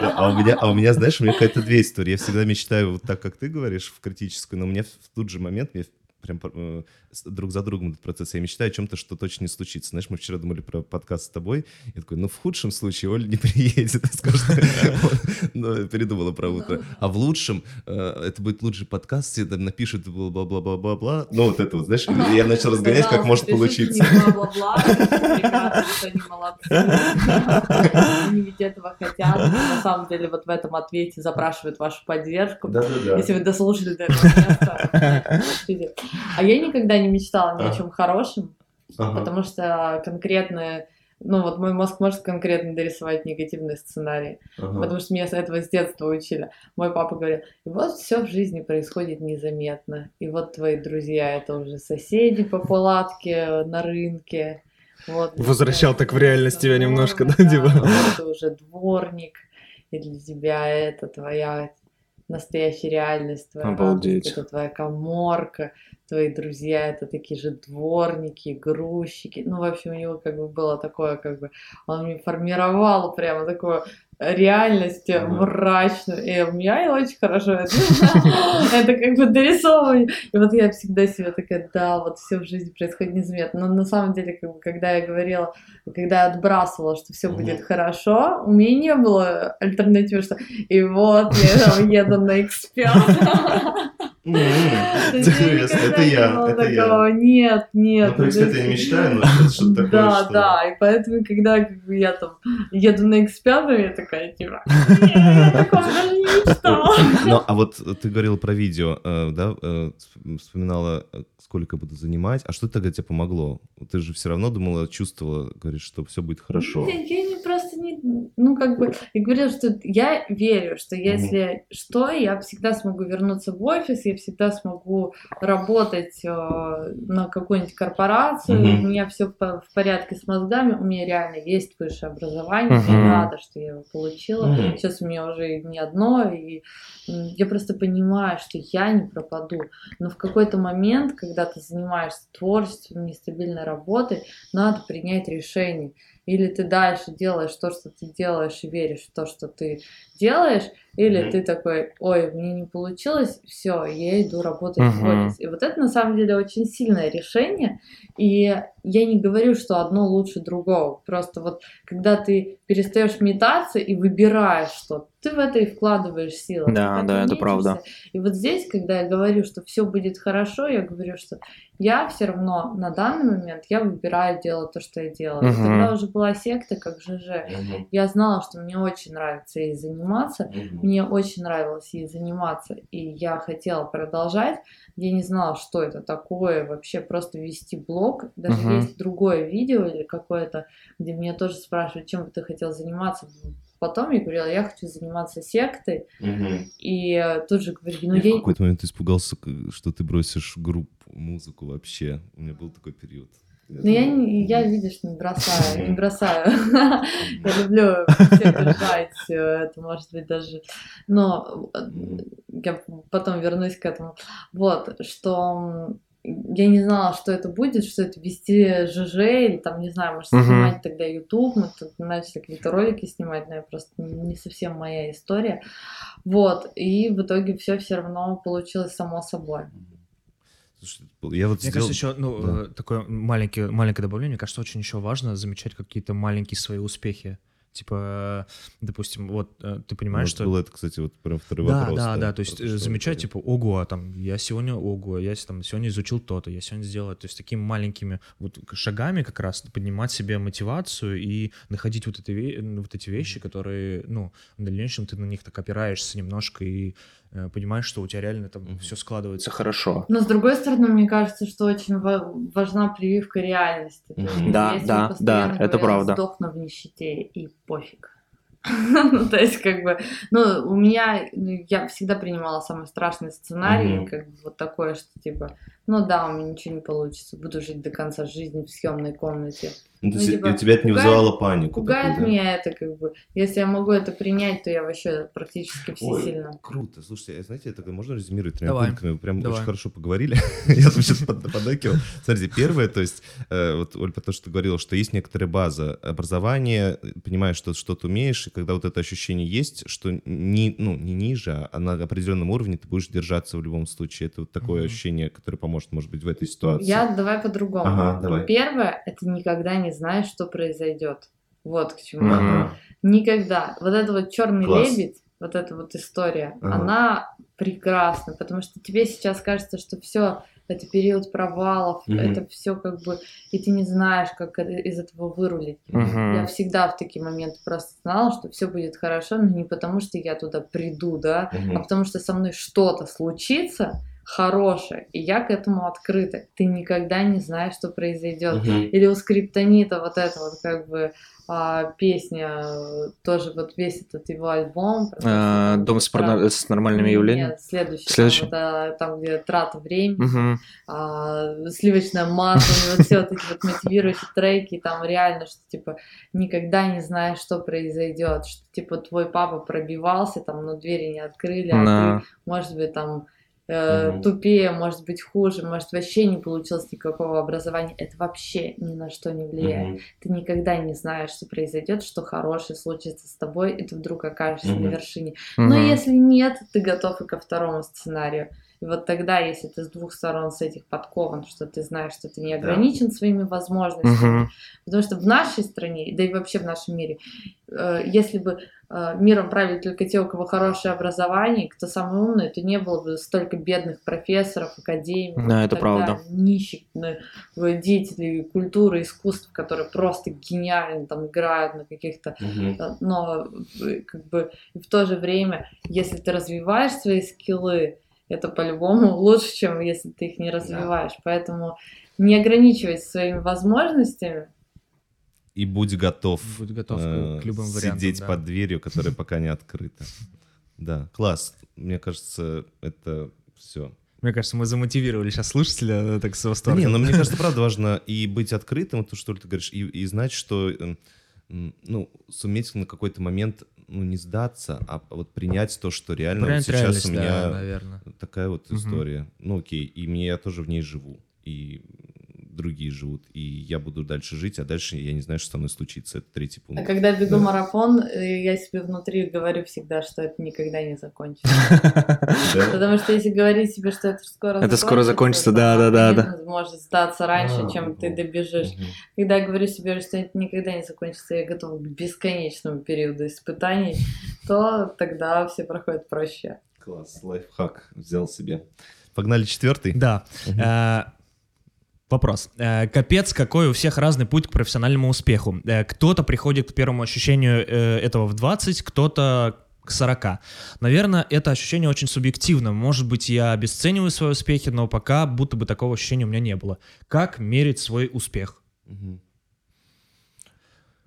Speaker 2: А у меня, а у меня, знаешь, у меня какая-то две истории. Я всегда мечтаю вот так, как ты говоришь, в критическую, но у меня в тот же момент, мне прям э, друг за другом этот процесс. Я мечтаю о чем-то, что точно не случится. Знаешь, мы вчера думали про подкаст с тобой. Я такой, ну, в худшем случае Оля не приедет, ну, передумала про утро. А в лучшем, э, это будет лучший подкаст, все там напишут бла-бла-бла-бла-бла. Ну, вот это вот, знаешь, я начал разгонять, как может получиться.
Speaker 4: бла-бла-бла, они молодцы. Они ведь этого хотят. На самом деле, вот в этом ответе запрашивают вашу поддержку. Если вы дослушали до этого. А я никогда не мечтала ни о чем хорошем, потому что конкретно ну вот мой мозг может конкретно дорисовать негативный сценарий, ага. потому что меня с этого с детства учили. Мой папа говорил, и вот все в жизни происходит незаметно, и вот твои друзья это уже соседи по палатке на рынке. Вот,
Speaker 3: Возвращал так в реальность тебя немножко, да,
Speaker 4: да типа? Вот это уже дворник, и для тебя это твоя настоящая реальность, твоя
Speaker 3: Обалдеть.
Speaker 4: это твоя коморка, твои друзья это такие же дворники, грузчики. Ну, в общем, у него как бы было такое, как бы, он мне формировал прямо такое реальность мрачную. И у меня очень хорошо это, это как бы дорисовывание. И вот я всегда себе такая, да, вот все в жизни происходит незаметно. Но на самом деле, как бы, когда я говорила, когда я отбрасывала, что все будет хорошо, у меня не было альтернативы, что и вот я еду на эксперта.
Speaker 2: Это я, это я.
Speaker 4: Нет, нет.
Speaker 2: Ну, то есть это я мечтаю, но что-то такое,
Speaker 4: Да, да, и поэтому, когда я там еду на X5, я такая, типа, я такого даже не мечтала.
Speaker 2: Ну, а вот ты говорила про видео, э, да, э, вспоминала, э, сколько буду занимать, а что тогда тебе помогло? Ты же все равно думала, чувствовала, говоришь, что все будет хорошо.
Speaker 4: Я, не не, ну как бы, я говорила, что я верю, что если mm-hmm. что, я всегда смогу вернуться в офис, я всегда смогу работать э, на какую-нибудь корпорацию, mm-hmm. у меня все в, в порядке с мозгами, у меня реально есть высшее образование, mm-hmm. я рада, что я его получила, mm-hmm. сейчас у меня уже не одно, и я просто понимаю, что я не пропаду, но в какой-то момент, когда ты занимаешься творчеством, нестабильной работой, надо принять решение. Или ты дальше делаешь то, что ты делаешь, и веришь в то, что ты делаешь, или mm-hmm. ты такой, ой, мне не получилось, все, я иду работать mm-hmm. в офис. И вот это на самом деле очень сильное решение. И я не говорю, что одно лучше другого. Просто вот когда ты перестаешь метаться и выбираешь что ты в это и вкладываешь силы.
Speaker 3: Да, да, это правда.
Speaker 4: И вот здесь, когда я говорю, что все будет хорошо, я говорю, что я все равно на данный момент я выбираю делать то, что я делаю. Угу. Когда уже была секта, как ЖЖ, угу. я знала, что мне очень нравится ей заниматься. Угу. Мне очень нравилось ей заниматься, и я хотела продолжать. Я не знала, что это такое, вообще просто вести блог. Даже угу. есть другое видео или какое-то, где меня тоже спрашивают, чем бы ты хотел заниматься Потом я говорила, я хочу заниматься сектой. Угу. И тут же говорю, ну я...
Speaker 2: я... в какой-то момент испугался, что ты бросишь группу, музыку вообще. У меня был такой период.
Speaker 4: Ну, я, я, видишь, не бросаю, не бросаю. Я люблю все держать, это может быть даже... Но я потом вернусь к этому. Вот, что я не знала, что это будет, что это вести ЖЖ, или там, не знаю, может, снимать uh-huh. тогда YouTube, мы тут начали какие-то ролики снимать, но я просто не совсем моя история. Вот, и в итоге все все равно получилось само собой.
Speaker 1: Я вот Мне сделал... кажется, еще ну, да. Э, такое маленькое, маленькое добавление. Мне кажется, очень еще важно замечать какие-то маленькие свои успехи. Типа, допустим, вот э, ты понимаешь, вот что...
Speaker 2: Было это, кстати, вот прям второй
Speaker 1: да,
Speaker 2: вопрос.
Speaker 1: Да, да, да, то есть э, замечать, типа, ого, там, я сегодня, ого, я там сегодня изучил то-то, я сегодня сделал, то есть такими маленькими вот шагами как раз поднимать себе мотивацию и находить вот, эти, вот эти вещи, которые, ну, в дальнейшем ты на них так опираешься немножко и Э, понимаешь, что у тебя реально там mm-hmm. все складывается хорошо.
Speaker 4: Но с другой стороны, мне кажется, что очень важна прививка реальности.
Speaker 3: Mm-hmm. Да, да, да, это правда.
Speaker 4: Сдохну в нищете и пофиг. ну, то есть, как бы, ну, у меня, ну, я всегда принимала самый страшный сценарий, mm-hmm. как бы вот такое, что типа, ну да, у меня ничего не получится, буду жить до конца жизни в съемной комнате.
Speaker 2: Ну, то ну, есть, типа, тебя это не пугает, вызывало панику?
Speaker 4: Пугает такую, да? меня это, как бы, если я могу это принять, то я вообще практически всесильна.
Speaker 2: Ой, круто, слушайте, знаете, это можно резюмировать тремя Давай. пунктами? Вы прям Давай. очень хорошо поговорили, я тут сейчас поддакивал. Смотрите, первое, то есть, э, вот, Оль, то, что ты говорила, что есть некоторая база образования, понимаешь, что что-то умеешь, и когда вот это ощущение есть, что не, ну, не ниже, а на определенном уровне ты будешь держаться в любом случае, это вот такое ощущение, которое поможет поможет, может быть, в этой ситуации?
Speaker 4: Я давай по-другому. Ага, давай. Первое, это никогда не знаешь, что произойдет. Вот к чему. Ага. Никогда. Вот это вот черный Класс. лебедь, вот эта вот история, ага. она прекрасна, потому что тебе сейчас кажется, что все это период провалов, mm это все как бы, и ты не знаешь, как из этого вырулить. mm Я всегда в такие моменты просто знала, что все будет хорошо, но не потому, что я туда приду, да, mm а потому что со мной что-то случится, хорошее, и я к этому открыта. Ты никогда не знаешь, что произойдет. Угу. Или у скриптонита вот это вот как бы а, песня, тоже вот весь этот его альбом.
Speaker 3: А, Дом с, про... с нормальными явлениями?
Speaker 4: Нет, следующий. следующий. Там, это, там, где трата времени, угу. а, сливочное масло, вот все вот эти вот мотивирующие треки, там реально, что типа никогда не знаешь, что произойдет, что типа твой папа пробивался, там, но двери не открыли, а ты, может быть, там э,
Speaker 2: Мгм.
Speaker 4: тупее, может быть хуже, может вообще не получилось никакого образования. Это вообще ни на что не влияет.
Speaker 2: Мгм.
Speaker 4: Ты никогда не знаешь, что произойдет, что хорошее случится с тобой, и ты вдруг окажешься
Speaker 2: Мгм.
Speaker 4: на вершине. Но
Speaker 3: Мгм.
Speaker 4: если нет, ты готов и ко второму сценарию. И вот тогда, если ты с двух сторон с этих подкован, что ты знаешь, что ты не
Speaker 2: Да.
Speaker 4: ограничен своими возможностями,
Speaker 3: Мгм.
Speaker 4: Потому что в нашей стране, да и вообще в нашем мире, э, если бы э, миром правили только те, у кого хорошее образование, кто самый умный, то не было бы столько бедных профессоров, академиков.
Speaker 3: Да, это правда.
Speaker 4: Нищих э, деятелей культуры, искусств, которые просто гениально там играют на каких-то. Э, но э, как бы в то же время, если ты развиваешь свои скиллы, это по-любому лучше, чем если ты их не развиваешь. Поэтому не ограничивайся своими возможностями.
Speaker 2: И будь готов,
Speaker 3: Будь готов к-
Speaker 2: э,
Speaker 3: к любым вариантам,
Speaker 2: сидеть
Speaker 3: да.
Speaker 2: под дверью, которая пока не открыта. Да, класс. Мне кажется, это все.
Speaker 3: Мне кажется, мы замотивировали сейчас слушателя э, так с
Speaker 2: Да
Speaker 3: восторгом.
Speaker 2: не, но мне кажется, правда важно и быть открытым, то, что ты говоришь, и, и знать, что, э, м, ну, суметь на какой-то момент, ну, не сдаться, а вот принять то, что реально вот сейчас
Speaker 3: реальность,
Speaker 2: у
Speaker 3: да,
Speaker 2: меня
Speaker 3: наверное.
Speaker 2: такая вот
Speaker 3: Мгм.
Speaker 2: история. Ну, окей, и мне я тоже в ней живу, и другие живут, и я буду дальше жить, а дальше я не знаю, что со мной случится. Это третий
Speaker 4: А
Speaker 2: пункт.
Speaker 4: когда бегу
Speaker 2: Да.
Speaker 4: марафон, э, я себе внутри говорю всегда, что это никогда не закончится. Потому что если говорить себе, что это скоро
Speaker 3: Это скоро закончится,
Speaker 4: то,
Speaker 3: да, да, да, да.
Speaker 4: организм может сдаться раньше,
Speaker 2: А,
Speaker 4: чем ты добежишь. Когда я говорю себе, что это никогда не закончится, я готова к бесконечному периоду испытаний, то тогда все проходит проще.
Speaker 2: Класс, лайфхак взял себе. Погнали четвертый.
Speaker 3: Да. Вопрос. Э, Капец, какой у всех разный путь к профессиональному успеху. Э, Кто-то приходит к первому ощущению э, этого в 20, кто-то к 40. Наверное, это ощущение очень субъективно. Может быть, я обесцениваю свои успехи, но пока будто бы такого ощущения у меня не было. Как мерить свой успех?
Speaker 2: Мгм.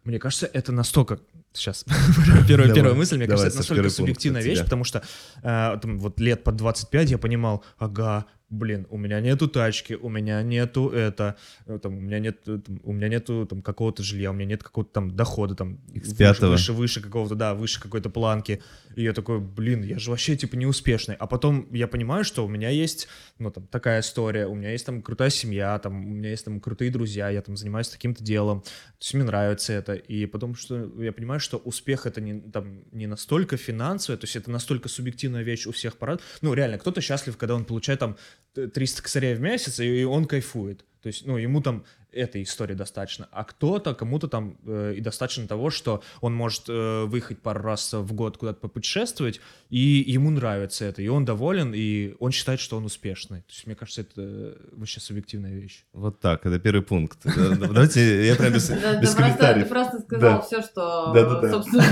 Speaker 3: Мне кажется, это настолько... Сейчас, первая,
Speaker 2: Давай,
Speaker 3: первая мысль, мне
Speaker 2: давай,
Speaker 3: кажется, это настолько субъективная вещь, потому что э, там, вот лет под 25 я понимал, ага, блин, у меня нету тачки, у меня нету это, э, там, у меня нет, э, там, у меня нету там какого-то жилья, у меня нет какого-то там дохода, там,
Speaker 2: X5.
Speaker 3: выше, выше, выше какого-то, да, выше какой-то планки. И я такой, блин, я же вообще, типа, неуспешный. А потом я понимаю, что у меня есть, ну, там, такая история, у меня есть там крутая семья, там, у меня есть там крутые друзья, я там занимаюсь таким-то делом, то есть мне нравится это. И потом, что я понимаю, что успех это не, там, не настолько финансовый, то есть это настолько субъективная вещь у всех парад. Ну, реально, кто-то счастлив, когда он получает там 300 косарей в месяц, и он кайфует. То есть, ну, ему там этой истории достаточно. А кто-то, кому-то там э, и достаточно того, что он может э, выехать пару раз в год куда-то попутешествовать, и ему нравится это, и он доволен, и он считает, что он успешный. То есть, мне кажется, это э, вообще субъективная вещь.
Speaker 2: Вот так, это первый пункт. Да, да, Давайте я прям без,
Speaker 4: Да, да
Speaker 2: без
Speaker 4: просто, ты
Speaker 2: комментариев.
Speaker 4: просто сказал
Speaker 2: Да.
Speaker 4: все, что, собственно.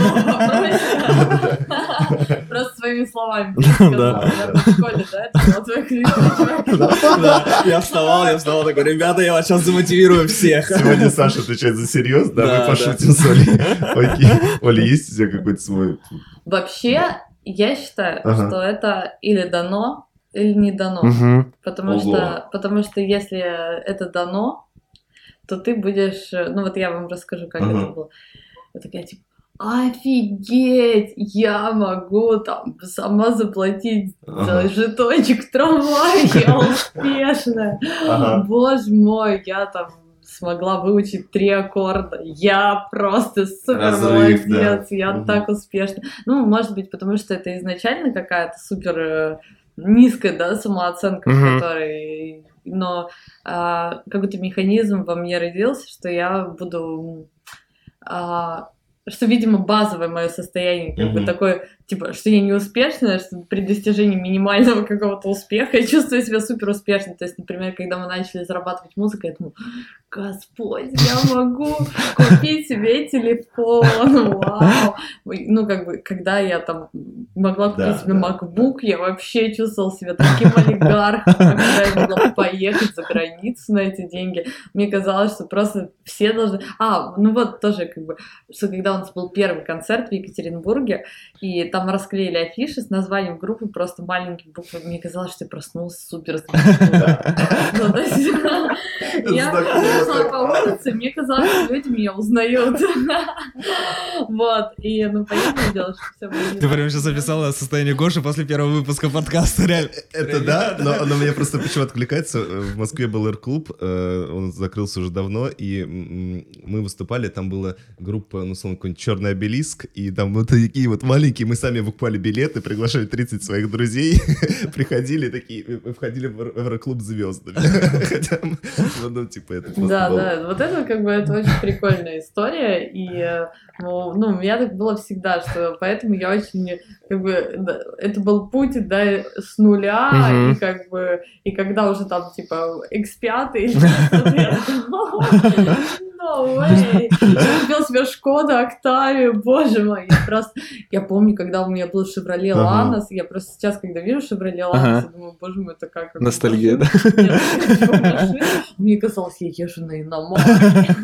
Speaker 4: Просто своими словами.
Speaker 3: Да.
Speaker 4: Я в школе, да,
Speaker 3: я вставал, я вставал такой, ребята, я вас сейчас замотивирую всех.
Speaker 2: Сегодня Саша отвечает за серьез, да, мы пошутим с Олей. Окей. Оля, есть у тебя какой-то свой...
Speaker 4: Вообще, я считаю, что это или дано, или не дано. Потому что, потому что если это дано, то ты будешь... Ну вот я вам расскажу, как это было. Я такая, типа, офигеть, я могу там сама заплатить за жетончик в трамвае, я успешная.
Speaker 2: Ага.
Speaker 4: Боже мой, я там смогла выучить три аккорда. Я просто супер
Speaker 2: Разрыв, да.
Speaker 4: молодец, я
Speaker 2: Мгм.
Speaker 4: так успешна. Ну, может быть, потому что это изначально какая-то супер э, низкая, да, самооценка,
Speaker 3: Мгм.
Speaker 4: которой... Но а, какой-то механизм во мне родился, что я буду... а, что, видимо, базовое мое состояние, как бы
Speaker 2: Мгм.
Speaker 4: Типа, что я не успешная, что при достижении минимального какого-то успеха я чувствую себя супер успешной. То есть, например, когда мы начали зарабатывать музыкой, я думаю, Господь, я могу купить себе телефон, вау. Ну, как бы, когда я там могла купить
Speaker 2: Да,
Speaker 4: себе
Speaker 2: да,
Speaker 4: MacBook, я вообще чувствовала себя таким олигархом, когда я могла поехать за границу на эти деньги. Мне казалось, что просто все должны... А, ну вот тоже как бы, что когда у нас был первый концерт в Екатеринбурге, и там там расклеили афиши с названием группы просто маленькими буквами. Мне казалось, что я проснулся супер. Ну, Я шла по улице, мне казалось, что люди меня узнают. Вот, и ну, понятное дело, что все было
Speaker 3: Ты прям сейчас записала состояние Гоши после первого выпуска подкаста, реально.
Speaker 2: Это да, но оно меня просто почему откликается. В Москве был эр-клуб, э, он закрылся уже давно, и мы выступали, там была группа, ну, словно какой-нибудь черный обелиск, и там вот такие вот маленькие, мы сами выкупали билеты, приглашали 30 своих друзей, приходили такие, входили в эр-клуб звездами. Хотя, ну, типа, это
Speaker 4: Да, да, вот это как бы, это очень прикольная история, и ну, ну, у меня так было всегда, что поэтому я очень, как бы, это был путь, да, с нуля, и как бы, и когда уже там, типа, X5, no way. Я купил себе Шкода Октавию, боже мой. Я просто, я помню, когда у меня был Шевроле Ланос, я просто сейчас, когда вижу Шевроле Ланос, я думаю, боже мой, это как...
Speaker 3: Ностальгия, да?
Speaker 4: Мне казалось, я езжу на иномарке.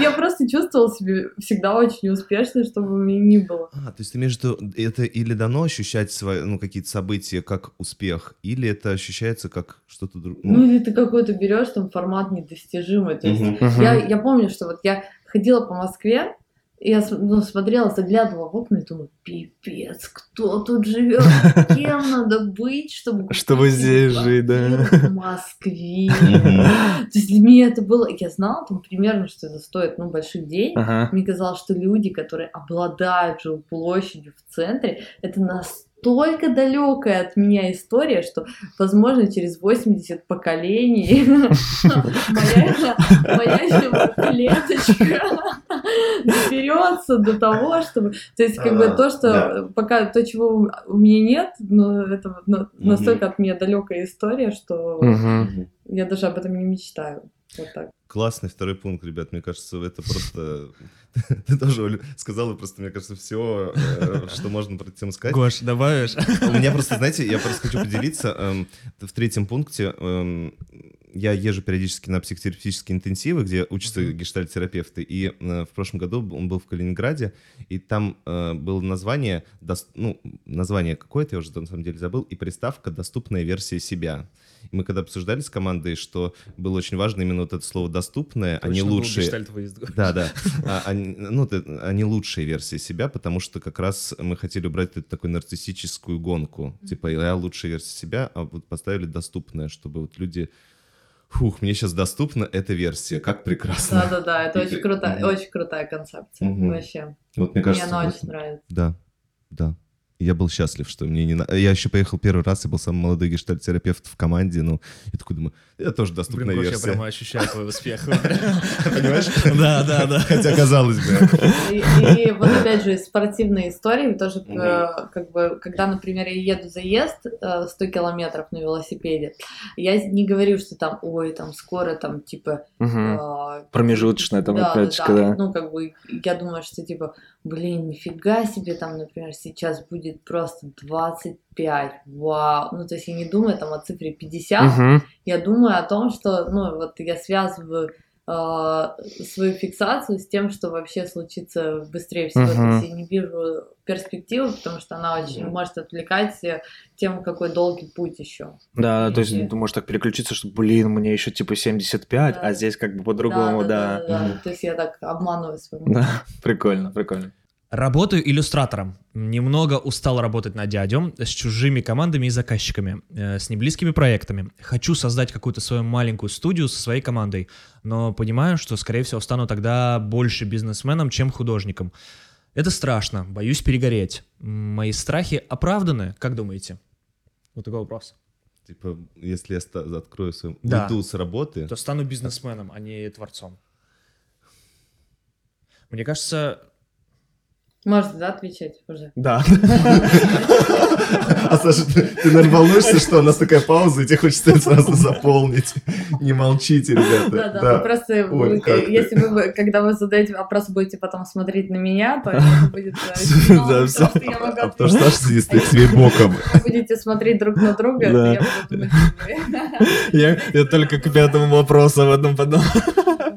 Speaker 4: Я просто чувствовала себя всегда очень успешной, чтобы у меня ни было.
Speaker 2: А, то есть ты между это или дано ощущать свои, ну, какие-то события как успех, или это ощущается как что-то другое?
Speaker 4: Ну, или ты какой-то берешь там формат недостижимый. То есть я, я помню, что вот я ходила по Москве, и я ну, смотрела, заглядывала в окна и думаю, пипец, кто тут живет, кем надо быть, чтобы...
Speaker 3: Чтобы здесь жить, да.
Speaker 4: В Москве. То есть для меня это было... Я знала там примерно, что это стоит, ну, больших денег. Мне казалось, что люди, которые обладают жилплощадью в центре, это настолько настолько далекая от меня история, что, возможно, через 80 поколений моя клеточка доберется до того, чтобы... То есть, как бы а, то, что пока то, чего у меня нет, но это настолько от меня далекая история, что я даже об этом не мечтаю. Вот так.
Speaker 2: Классный второй пункт, ребят. Мне кажется, это просто... Ты тоже сказала просто, мне кажется, все, э, что можно про эту тему сказать.
Speaker 3: Гош, добавишь?
Speaker 2: У меня просто, знаете, я просто хочу поделиться. Эм, в третьем пункте эм, я езжу периодически на психотерапевтические интенсивы, где учатся гештальтерапевты, и э, в прошлом году он был в Калининграде, и там э, было название, ну, название какое-то, я уже на самом деле забыл, и приставка «доступная версия себя». И мы когда обсуждали с командой, что было очень важно именно вот это слово «доступное», Точно, не лучшие... Да, да. А, они, ну, они лучшие версии себя, потому что как раз мы хотели убрать эту такую нарциссическую гонку. Типа, я лучшая версия себя, а вот поставили «доступное», чтобы вот люди фух, мне сейчас доступна эта версия, как прекрасно.
Speaker 4: Да-да-да, это очень крутая, очень крутая концепция, вообще.
Speaker 2: Вот мне кажется...
Speaker 4: Мне она очень нравится.
Speaker 2: Да, да я был счастлив, что мне не надо. Я еще поехал первый раз, я был самый молодой гештальт-терапевт в команде, ну, я такой думаю, я тоже доступная Блин, версия.
Speaker 3: я прямо ощущаю твой успех.
Speaker 2: Понимаешь?
Speaker 3: Да, да, да.
Speaker 2: Хотя казалось бы.
Speaker 4: И вот опять же, спортивные истории, тоже э, как бы, когда, например, я еду заезд 100 э, километров на велосипеде, я не говорю, что там, ой, там скоро, там, типа...
Speaker 3: Э, Промежуточная там отметочка, да.
Speaker 4: Ну, как бы, я думаю, что, типа, блин, нифига себе, там, например, сейчас будет просто 25, вау. Ну, то есть я не думаю там о цифре 50, угу. я думаю о том, что, ну, вот я связываю свою фиксацию с тем, что вообще случится быстрее всего. Угу. То есть я не вижу перспективы, потому что она очень угу. может отвлекать тем, какой долгий путь еще.
Speaker 3: Да, и, то есть ты можешь так переключиться, что, блин, мне еще типа 75, да. а здесь как бы по-другому, да.
Speaker 4: Да, да, да, да. То есть я так обманываю свою
Speaker 3: Да, прикольно, прикольно. Работаю иллюстратором. Немного устал работать на дядю с чужими командами и заказчиками, э, с неблизкими проектами. Хочу создать какую-то свою маленькую студию со своей командой, но понимаю, что, скорее всего, стану тогда больше бизнесменом, чем художником. Это страшно, боюсь перегореть. Мои страхи оправданы, как думаете? Вот такой вопрос.
Speaker 2: Типа, если я открою свою да. уйду с работы...
Speaker 3: То стану бизнесменом, а не творцом. Мне кажется,
Speaker 4: можно, да, отвечать уже?
Speaker 3: Да.
Speaker 2: А Саша, ты, ты наверное, волнуешься, что у нас такая пауза, и тебе хочется сразу заполнить. Не молчите, ребята.
Speaker 4: Да, да, да. просто Ой, если вы, когда вы задаете вопрос, будете потом смотреть на меня, то это будет э,
Speaker 2: да, все. А потому что Саша сидит к себе боком.
Speaker 4: Будете смотреть друг на друга, я буду
Speaker 3: Я только к пятому вопросу об этом подумал.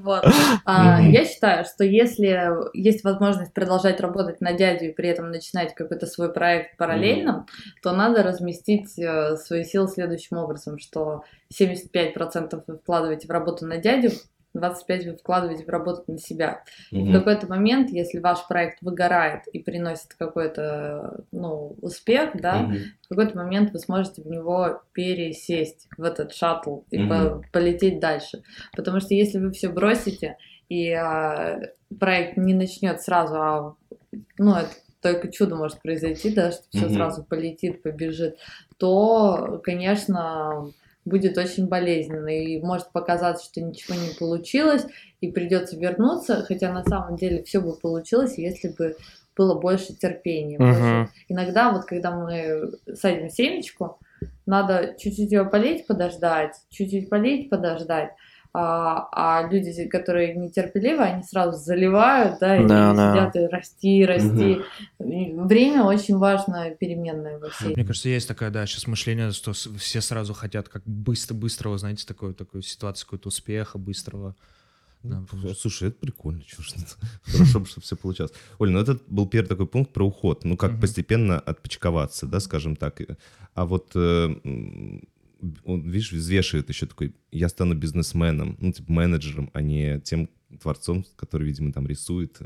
Speaker 4: Вот. А, я считаю, что если есть возможность продолжать работать на дядю и при этом начинать какой-то свой проект параллельно, то надо разместить э, свои силы следующим образом, что 75% вы вкладываете в работу на дядю, 25 вы вкладываете в работу на себя. И в какой-то момент, если ваш проект выгорает и приносит какой-то ну, успех, да, в какой-то момент вы сможете в него пересесть, в этот шаттл и по- полететь дальше. Потому что если вы все бросите, и а, проект не начнет сразу, а ну, это только чудо может произойти, да, что все
Speaker 2: Мгм.
Speaker 4: сразу полетит, побежит, то, конечно, будет очень болезненно и может показаться, что ничего не получилось и придется вернуться, хотя на самом деле все бы получилось, если бы было больше терпения.
Speaker 3: Мгм.
Speaker 4: больше. Иногда вот когда мы садим семечку, надо чуть-чуть ее полить, подождать, чуть-чуть полить, подождать. А, а люди, которые нетерпеливы, они сразу заливают, да, и
Speaker 3: Да, да.
Speaker 4: сидят и расти, расти. И Время очень важно переменное во всей.
Speaker 3: Мне кажется, есть такое, да, сейчас мышление, что все сразу хотят как быстро-быстрого, знаете, такую, такую ситуацию, какого-то успеха быстрого. Да,
Speaker 2: Ну, Слушай, это прикольно, ж это. Хорошо бы, чтобы все получалось. Оль, ну это был первый такой пункт про уход. Ну, как
Speaker 3: Мгм.
Speaker 2: постепенно отпочковаться, да, скажем так. А вот, э, он, видишь, взвешивает еще такой, я стану бизнесменом, ну, типа менеджером, а не тем творцом, который, видимо, там рисует.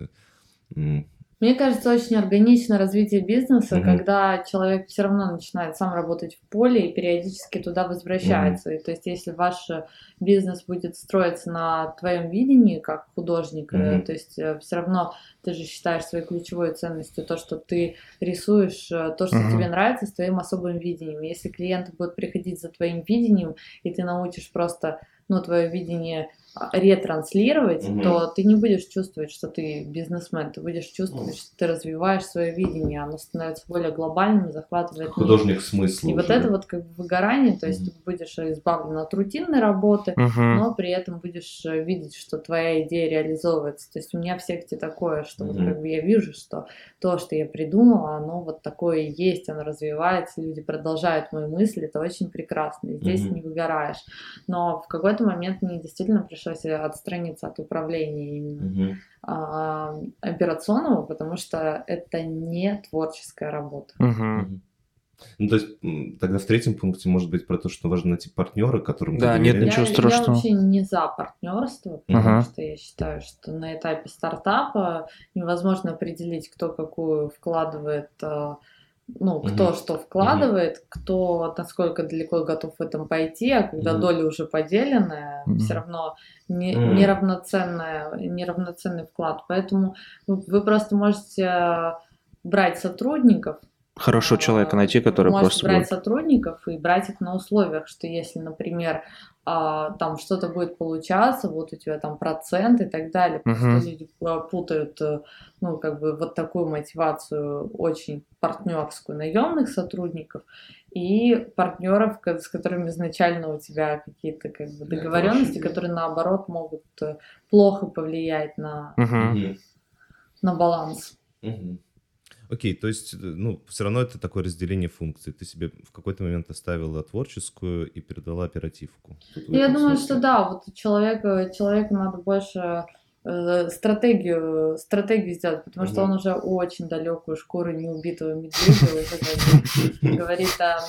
Speaker 4: Мне кажется, очень органично развитие бизнеса,
Speaker 2: Мгм.
Speaker 4: когда человек все равно начинает сам работать в поле и периодически туда возвращается. И то есть, если ваш э, бизнес будет строиться на твоем видении как художника,
Speaker 2: Мгм.
Speaker 4: то есть все равно ты же считаешь своей ключевой ценностью то, что ты рисуешь, э, то, что
Speaker 3: Мгм.
Speaker 4: тебе нравится, с твоим особым видением. Если клиенты будут приходить за твоим видением, и ты научишь просто ну, твое видение ретранслировать,
Speaker 2: Мгм.
Speaker 4: то ты не будешь чувствовать, что ты бизнесмен, ты будешь чувствовать, что ты развиваешь свое видение, оно становится более глобальным, захватывает мир.
Speaker 2: Художник смысла.
Speaker 4: И вот
Speaker 2: уже,
Speaker 4: это
Speaker 2: да.
Speaker 4: вот как бы выгорание, то есть
Speaker 2: Мгм.
Speaker 4: ты будешь избавлен от рутинной работы,
Speaker 3: Мгм.
Speaker 4: но при этом будешь э, видеть, что твоя идея реализовывается. То есть у меня в секте такое, что вот
Speaker 2: Мгм.
Speaker 4: как бы я вижу, что то, что я придумала, оно вот такое и есть, оно развивается, люди продолжают мои мысли, это очень прекрасно. И здесь
Speaker 2: Мгм.
Speaker 4: не выгораешь. Но в какой-то момент мне действительно пришлось отстраниться от управления именно
Speaker 2: Мгм.
Speaker 4: а, операционного, потому что это не творческая работа.
Speaker 3: Мгм.
Speaker 2: Ну, то есть, тогда в третьем пункте может быть про то, что важно найти партнера, которому
Speaker 3: Да,
Speaker 2: ты
Speaker 3: нет. Ничего
Speaker 4: я,
Speaker 3: страшного.
Speaker 4: я вообще не за партнерство, потому
Speaker 3: Ага.
Speaker 4: что я считаю, что на этапе стартапа невозможно определить, кто какую вкладывает, а, ну, кто
Speaker 2: Мгм.
Speaker 4: что вкладывает, кто насколько далеко готов в этом пойти, а когда
Speaker 2: Мгм.
Speaker 4: доля уже поделенная,
Speaker 3: Мгм.
Speaker 4: все равно не,
Speaker 2: Мгм.
Speaker 4: неравноценная, неравноценный вклад. Поэтому вы, просто можете а, брать сотрудников,
Speaker 3: Хорошего человека найти, который
Speaker 4: Можешь
Speaker 3: просто
Speaker 4: брать
Speaker 3: будет.
Speaker 4: сотрудников и брать их на условиях, что если, например, а, там что-то будет получаться, вот у тебя там процент и так далее, просто
Speaker 3: Мгм.
Speaker 4: люди а, путают, э, ну, как бы вот такую мотивацию очень партнерскую наемных сотрудников и партнеров, с которыми изначально у тебя какие-то как бы договоренности, которые наоборот могут э, плохо повлиять на.
Speaker 3: Мгм.
Speaker 4: на баланс.
Speaker 2: Мгм. Окей, то есть, э, ну, все равно это такое разделение функций. Ты себе в какой-то момент оставила творческую и передала оперативку. Тут в
Speaker 4: Я думаю,
Speaker 2: смысле.
Speaker 4: что да, вот человека, человеку надо больше э, стратегию, стратегию сделать, потому что
Speaker 2: Мгм.
Speaker 4: он уже очень далекую шкуру неубитого медведя говорит, а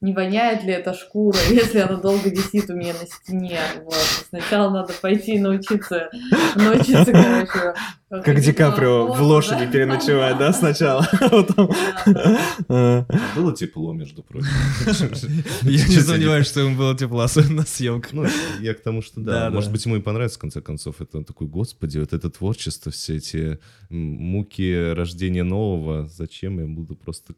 Speaker 4: не воняет ли эта шкура, если она долго висит у меня на стене. Вот. Сначала надо пойти и научиться, научиться, короче.
Speaker 3: Как Ди Каприо в лошади переночевать, да, сначала? а
Speaker 2: Было тепло, между прочим.
Speaker 3: Я не сомневаюсь, что ему было тепло, особенно на съемках.
Speaker 2: Ну, я к тому, что
Speaker 3: Да.
Speaker 2: Может быть, ему и понравится, в конце концов. Это он такой, господи, вот это творчество, все эти муки рождения нового, зачем я буду просто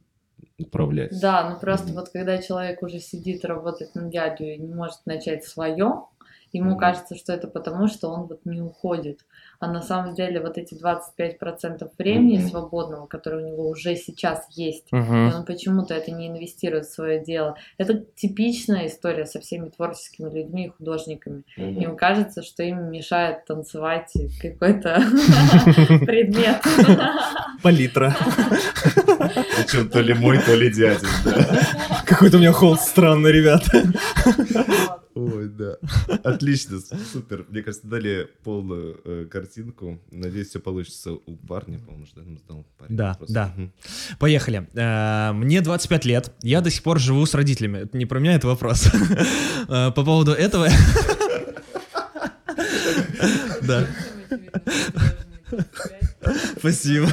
Speaker 2: управлять?
Speaker 4: Да, ну просто
Speaker 2: Мгм.
Speaker 4: вот когда человек уже сидит и работает на дядю и не может начать свое, ему
Speaker 2: Мгм.
Speaker 4: кажется, что это потому, что он вот не уходит. А на самом деле вот эти 25% времени
Speaker 2: Мгм.
Speaker 4: свободного, которое у него уже сейчас есть, и
Speaker 3: Мгм.
Speaker 4: он почему-то это не инвестирует в свое дело. Это типичная история со всеми творческими людьми и художниками.
Speaker 2: Мгм.
Speaker 4: Им кажется, что им мешает танцевать какой-то предмет.
Speaker 3: Палитра.
Speaker 2: Причем то ли мой, то ли дядя.
Speaker 3: Какой-то у меня холст странный, ребята.
Speaker 2: Ой, Да. Отлично, супер. Мне кажется, дали полную э, картинку. Надеюсь, все получится у парня, по-моему, да? Нам сдал парень
Speaker 3: Да,
Speaker 2: вопрос.
Speaker 3: да.
Speaker 2: Мгм.
Speaker 3: Поехали. Э, Мне 25 лет, я до сих пор живу с родителями. Это не про меня, это вопрос. Э, По поводу этого... Да, спасибо.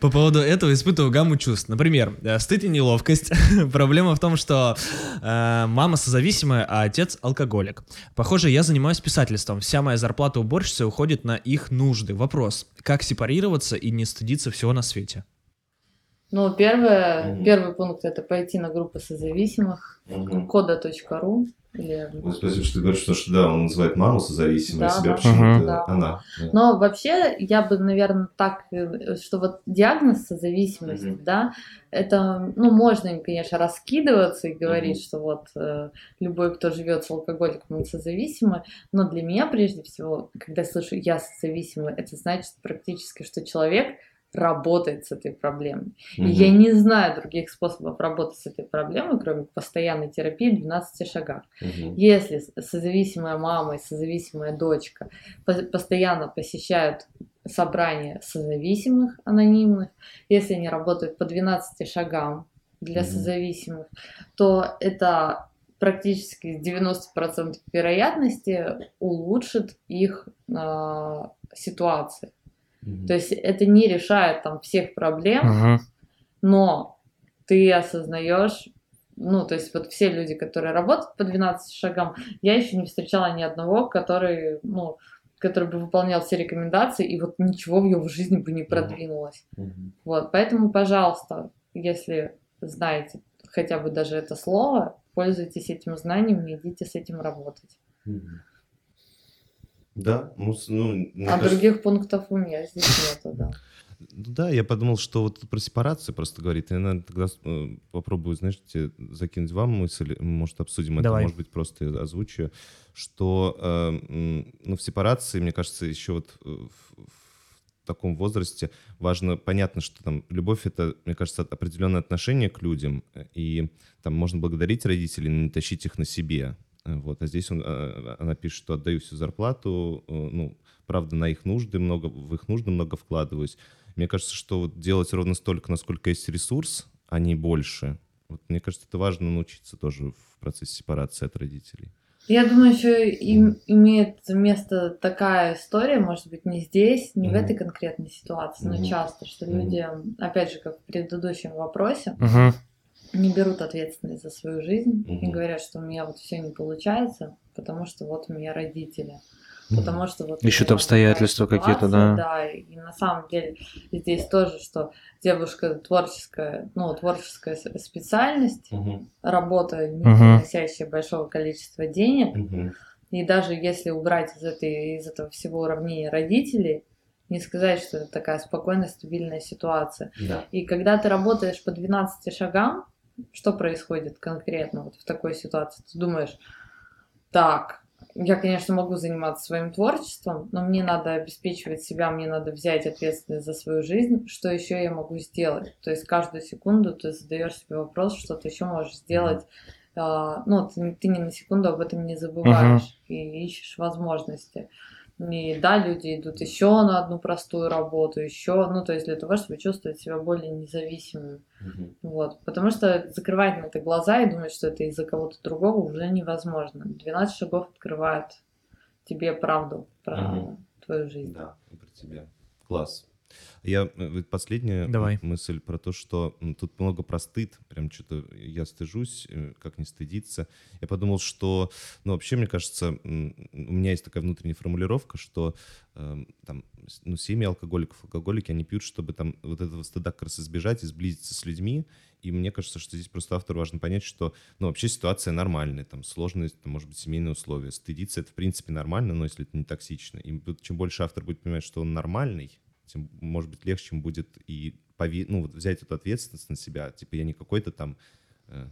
Speaker 3: По поводу этого испытываю гамму чувств. Например, э, стыд и неловкость. Проблема в том, что э, мама созависимая, а отец алкоголик. Похоже, я занимаюсь писательством. Вся моя зарплата уборщицы уходит на их нужды. Вопрос, как сепарироваться и не стыдиться всего на свете?
Speaker 4: Ну, первое,
Speaker 2: Мгм.
Speaker 4: первый пункт это пойти на группы созависимых,
Speaker 2: Мгм.
Speaker 4: кода.ру или
Speaker 2: Ой, Спасибо, что ты говоришь, потому что да, он называет маму созависимой, а
Speaker 4: Да,
Speaker 2: себя
Speaker 4: да.
Speaker 2: почему-то.
Speaker 4: Да.
Speaker 2: она. да.
Speaker 4: Но вообще, я бы, наверное, так, э, что вот диагноз созависимости,
Speaker 2: Мгм.
Speaker 4: да, это, ну, можно им, конечно, раскидываться и говорить,
Speaker 2: Мгм.
Speaker 4: что вот э, любой, кто живет с алкоголиком, он созависимый, но для меня, прежде всего, когда я слышу «я созависимый», это значит практически, что человек работает с этой проблемой. И я не знаю других способов работать с этой проблемой, кроме постоянной терапии в 12 шагах.
Speaker 2: Мгм.
Speaker 4: Если созависимая мама и созависимая дочка по- постоянно посещают собрания созависимых анонимных, если они работают по 12 шагам для
Speaker 2: Мгм.
Speaker 4: созависимых, то это практически с 90% вероятности улучшит их а, ситуацию. То есть это не решает там всех проблем, но ты осознаешь, ну, то есть вот все люди, которые работают по 12 шагам, я еще не встречала ни одного, который, ну, который бы выполнял все рекомендации, и вот ничего в его жизни бы не продвинулось.
Speaker 2: Мгм.
Speaker 4: Вот, поэтому, пожалуйста, если знаете хотя бы даже это слово, пользуйтесь этим знанием и идите с этим работать.
Speaker 2: Мгм. Да, ну, ну,
Speaker 4: а
Speaker 2: кажется-
Speaker 4: других пунктов у меня здесь нету, да.
Speaker 2: Ну Да, я подумал, что вот про сепарацию просто говорит. Я, наверное, тогда э, попробую, знаешь, тебе закинуть вам мысль, может, обсудим это,
Speaker 3: Давай.
Speaker 2: может быть, просто я озвучу, что э, ну, в сепарации, мне кажется, еще вот э, в, в таком возрасте важно, понятно, что там любовь — это, мне кажется, определенное отношение к людям, и там можно благодарить родителей, но не тащить их на себе. Вот, а здесь он, э, она пишет, что отдаю всю зарплату, э, ну, правда, на их нужды много, в их нужды много вкладываюсь. Мне кажется, что вот делать ровно столько, насколько есть ресурс, а не больше. Вот мне кажется, это важно научиться тоже в процессе сепарации от родителей.
Speaker 4: Я думаю, еще им, имеет место такая история, может быть, не здесь, не в
Speaker 2: Мгм.
Speaker 4: этой конкретной ситуации, но
Speaker 2: Мгм.
Speaker 4: часто, что
Speaker 2: Мгм.
Speaker 4: люди, опять же, как в предыдущем вопросе,
Speaker 3: Мгм.
Speaker 4: Не берут ответственность за свою жизнь и
Speaker 2: Мгм.
Speaker 4: говорят, что у меня вот все не получается, потому что вот у меня родители. Потому что вот
Speaker 1: Ищут обстоятельства какие-то, да.
Speaker 4: Да, и на самом деле здесь тоже, что девушка творческая, ну, творческая специальность, работа, не приносящая большого количества денег,
Speaker 2: Мгм.
Speaker 4: и даже если убрать из, этой, из этого всего уравнения родителей, не сказать, что это такая спокойная, стабильная ситуация.
Speaker 2: Да.
Speaker 4: И когда ты работаешь по 12 шагам, что происходит конкретно вот в такой ситуации? Ты думаешь, так, я, конечно, могу заниматься своим творчеством, но мне надо обеспечивать себя, мне надо взять ответственность за свою жизнь. Что еще я могу сделать? То есть каждую секунду ты задаешь себе вопрос, что ты еще можешь сделать. А, ну, ты, ты ни на секунду об этом не забываешь и ищешь возможности. И да, люди идут еще на одну простую работу, еще, ну, то есть для того, чтобы чувствовать себя более независимыми.
Speaker 2: Мгм.
Speaker 4: Вот. Потому что закрывать на это глаза и думать, что это из-за кого-то другого, уже невозможно. 12 шагов открывают тебе правду про
Speaker 2: Мгм.
Speaker 4: твою жизнь.
Speaker 2: Да, и про тебя. Класс. Я э, последняя
Speaker 3: Давай.
Speaker 2: мысль про то, что тут много про стыд, прям что-то я стыжусь, э, как не стыдиться. Я подумал, что, ну вообще, мне кажется, у меня есть такая внутренняя формулировка, что эм, там, ну, семьи алкоголиков, алкоголики, они пьют, чтобы там вот этого стыда как раз избежать и сблизиться с людьми. И мне кажется, что здесь просто автору важно понять, что, ну, вообще ситуация нормальная, там, сложные, там, может быть, семейные условия. Стыдиться — это, в принципе, нормально, но если это не токсично. И чем больше автор будет понимать, что он нормальный, тем, может быть, легче ему будет и пове- ну, вот взять эту ответственность на себя. Типа, я не какой-то там э,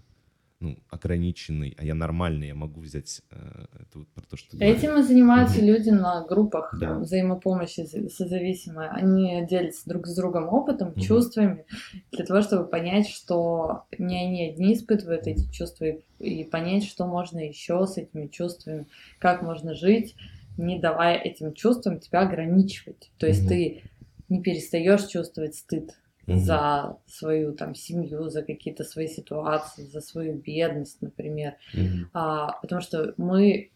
Speaker 2: ну, ограниченный, а я нормальный, я могу взять э, это вот про то, что...
Speaker 4: Этим и занимаются люди на группах
Speaker 2: Да.
Speaker 4: взаимопомощи со- созависимые. Они делятся друг с другом опытом,
Speaker 2: Мгм.
Speaker 4: чувствами, для того, чтобы понять, что не они одни испытывают эти чувства, и, и понять, что можно еще с этими чувствами, как можно жить, не давая этим чувствам тебя ограничивать. То есть
Speaker 2: Мгм.
Speaker 4: ты не перестаешь чувствовать стыд
Speaker 2: Мгм.
Speaker 4: за свою там семью, за какие-то свои ситуации, за свою бедность, например.
Speaker 2: Мгм.
Speaker 4: А, потому что мы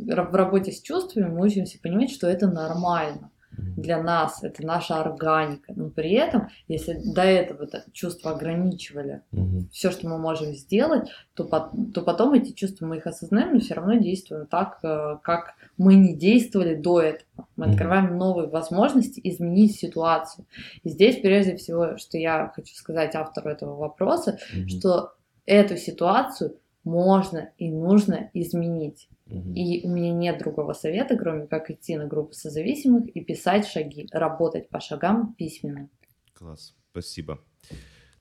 Speaker 4: ра- в работе с чувствами мы учимся понимать, что это нормально. Для нас, это наша органика. Но при этом, если до этого это чувства ограничивали
Speaker 2: Мгм.
Speaker 4: все, что мы можем сделать, то, то потом эти чувства мы их осознаем, но все равно действуем так, э, как мы не действовали до этого. Мы
Speaker 2: Мгм.
Speaker 4: открываем новые возможности изменить ситуацию. И здесь, прежде всего, что я хочу сказать автору этого вопроса,
Speaker 2: Мгм.
Speaker 4: что эту ситуацию можно и нужно изменить. И у меня нет другого совета, кроме как идти на группу созависимых и писать шаги, работать по шагам письменно.
Speaker 2: Класс, спасибо.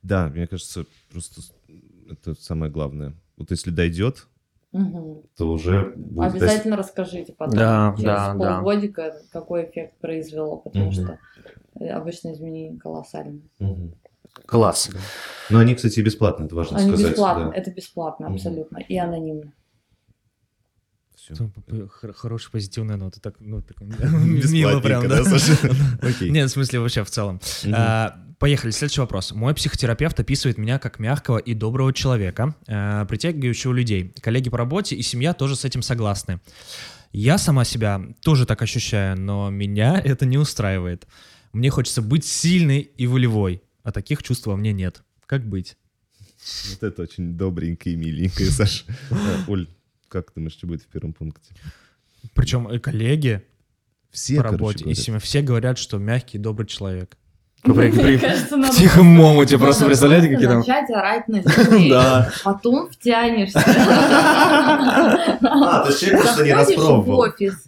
Speaker 2: Да, мне кажется, просто это самое главное. Вот если дойдет,
Speaker 4: Мгм.
Speaker 2: то уже будет
Speaker 4: Обязательно расскажите потом,
Speaker 3: Да,
Speaker 4: через
Speaker 3: да, да.
Speaker 4: полгодика, какой эффект произвело, потому
Speaker 2: Мгм.
Speaker 4: что э, обычно изменения колоссальные.
Speaker 2: Мгм.
Speaker 3: Класс.
Speaker 2: Но они, кстати, бесплатно, это важно
Speaker 4: Они
Speaker 2: сказать.
Speaker 4: бесплатно,
Speaker 2: да.
Speaker 4: это бесплатно абсолютно и анонимно.
Speaker 3: Хорошая позитивная нота, так, ну, так мило прям,
Speaker 2: да.
Speaker 3: Нет, в смысле вообще в целом. А, Поехали, следующий вопрос. Мой психотерапевт описывает меня как мягкого и доброго человека, э, притягивающего людей. Коллеги по работе и семья тоже с этим согласны. Я сама себя тоже так ощущаю, но меня это не устраивает. Мне хочется быть сильной и волевой, а таких чувств во мне нет. Как быть?
Speaker 2: Вот это очень добренькое и миленькое, Саша. Э, Оль, как думаешь, что будет в первом пункте?
Speaker 3: Причем и коллеги
Speaker 2: Все,
Speaker 3: по
Speaker 2: короче,
Speaker 3: работе и
Speaker 2: говорят.
Speaker 3: семья все говорят, что мягкий и добрый человек.
Speaker 4: Мне кажется, надо
Speaker 3: тихом
Speaker 4: надо
Speaker 3: просто представляете, какие там...
Speaker 4: начать орать на.
Speaker 3: Да.
Speaker 4: Потом втянешься.
Speaker 2: А, то есть человек просто не
Speaker 4: Заходишь в
Speaker 2: распробовал.
Speaker 4: офис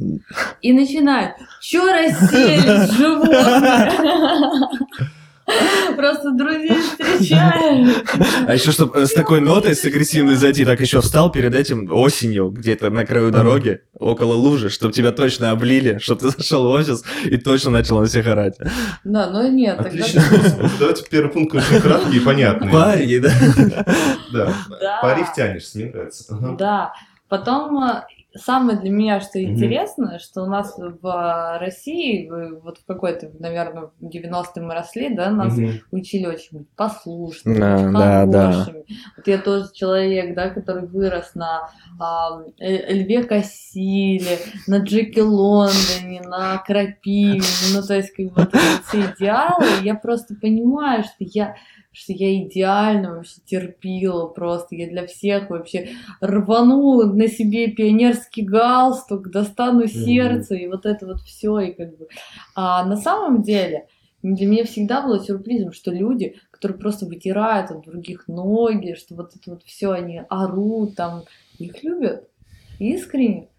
Speaker 4: и начинают, что расселись животные? Просто друзей встречаешь.
Speaker 3: А еще, чтобы с такой нотой, с агрессивной зайти, так еще встал перед этим осенью, где-то на краю дороги, около лужи, чтобы тебя точно облили, чтобы ты зашел в офис и точно начал на всех орать.
Speaker 4: Да, но нет. тогда-
Speaker 2: Отличный способ. Давайте первый пункт очень краткий и понятный.
Speaker 3: Парни, да?
Speaker 2: Да. Пари втянешься, мне нравится.
Speaker 4: Да. Потом э, самое для меня, что
Speaker 2: Мгм.
Speaker 4: интересно, что у нас в э, России, вот в какой-то, наверное, в 90-е мы росли, да, нас
Speaker 2: Мгм.
Speaker 4: учили очень быть послушными,
Speaker 3: Да,
Speaker 4: очень
Speaker 3: да, да.
Speaker 4: хорошими. Вот я тоже человек, да, который вырос на а, Э- Льве Кассиле, на Джеки Лондоне, на Крапиве, ну, то есть, как бы, вот эти все идеалы, я просто понимаю, что я что я идеально вообще терпила просто, я для всех вообще рвану на себе пионерский галстук, достану сердце, и вот это вот все, и как бы... А на самом деле, для меня всегда было сюрпризом, что люди, которые просто вытирают от других ноги, что вот это вот все они орут, там, их любят искренне.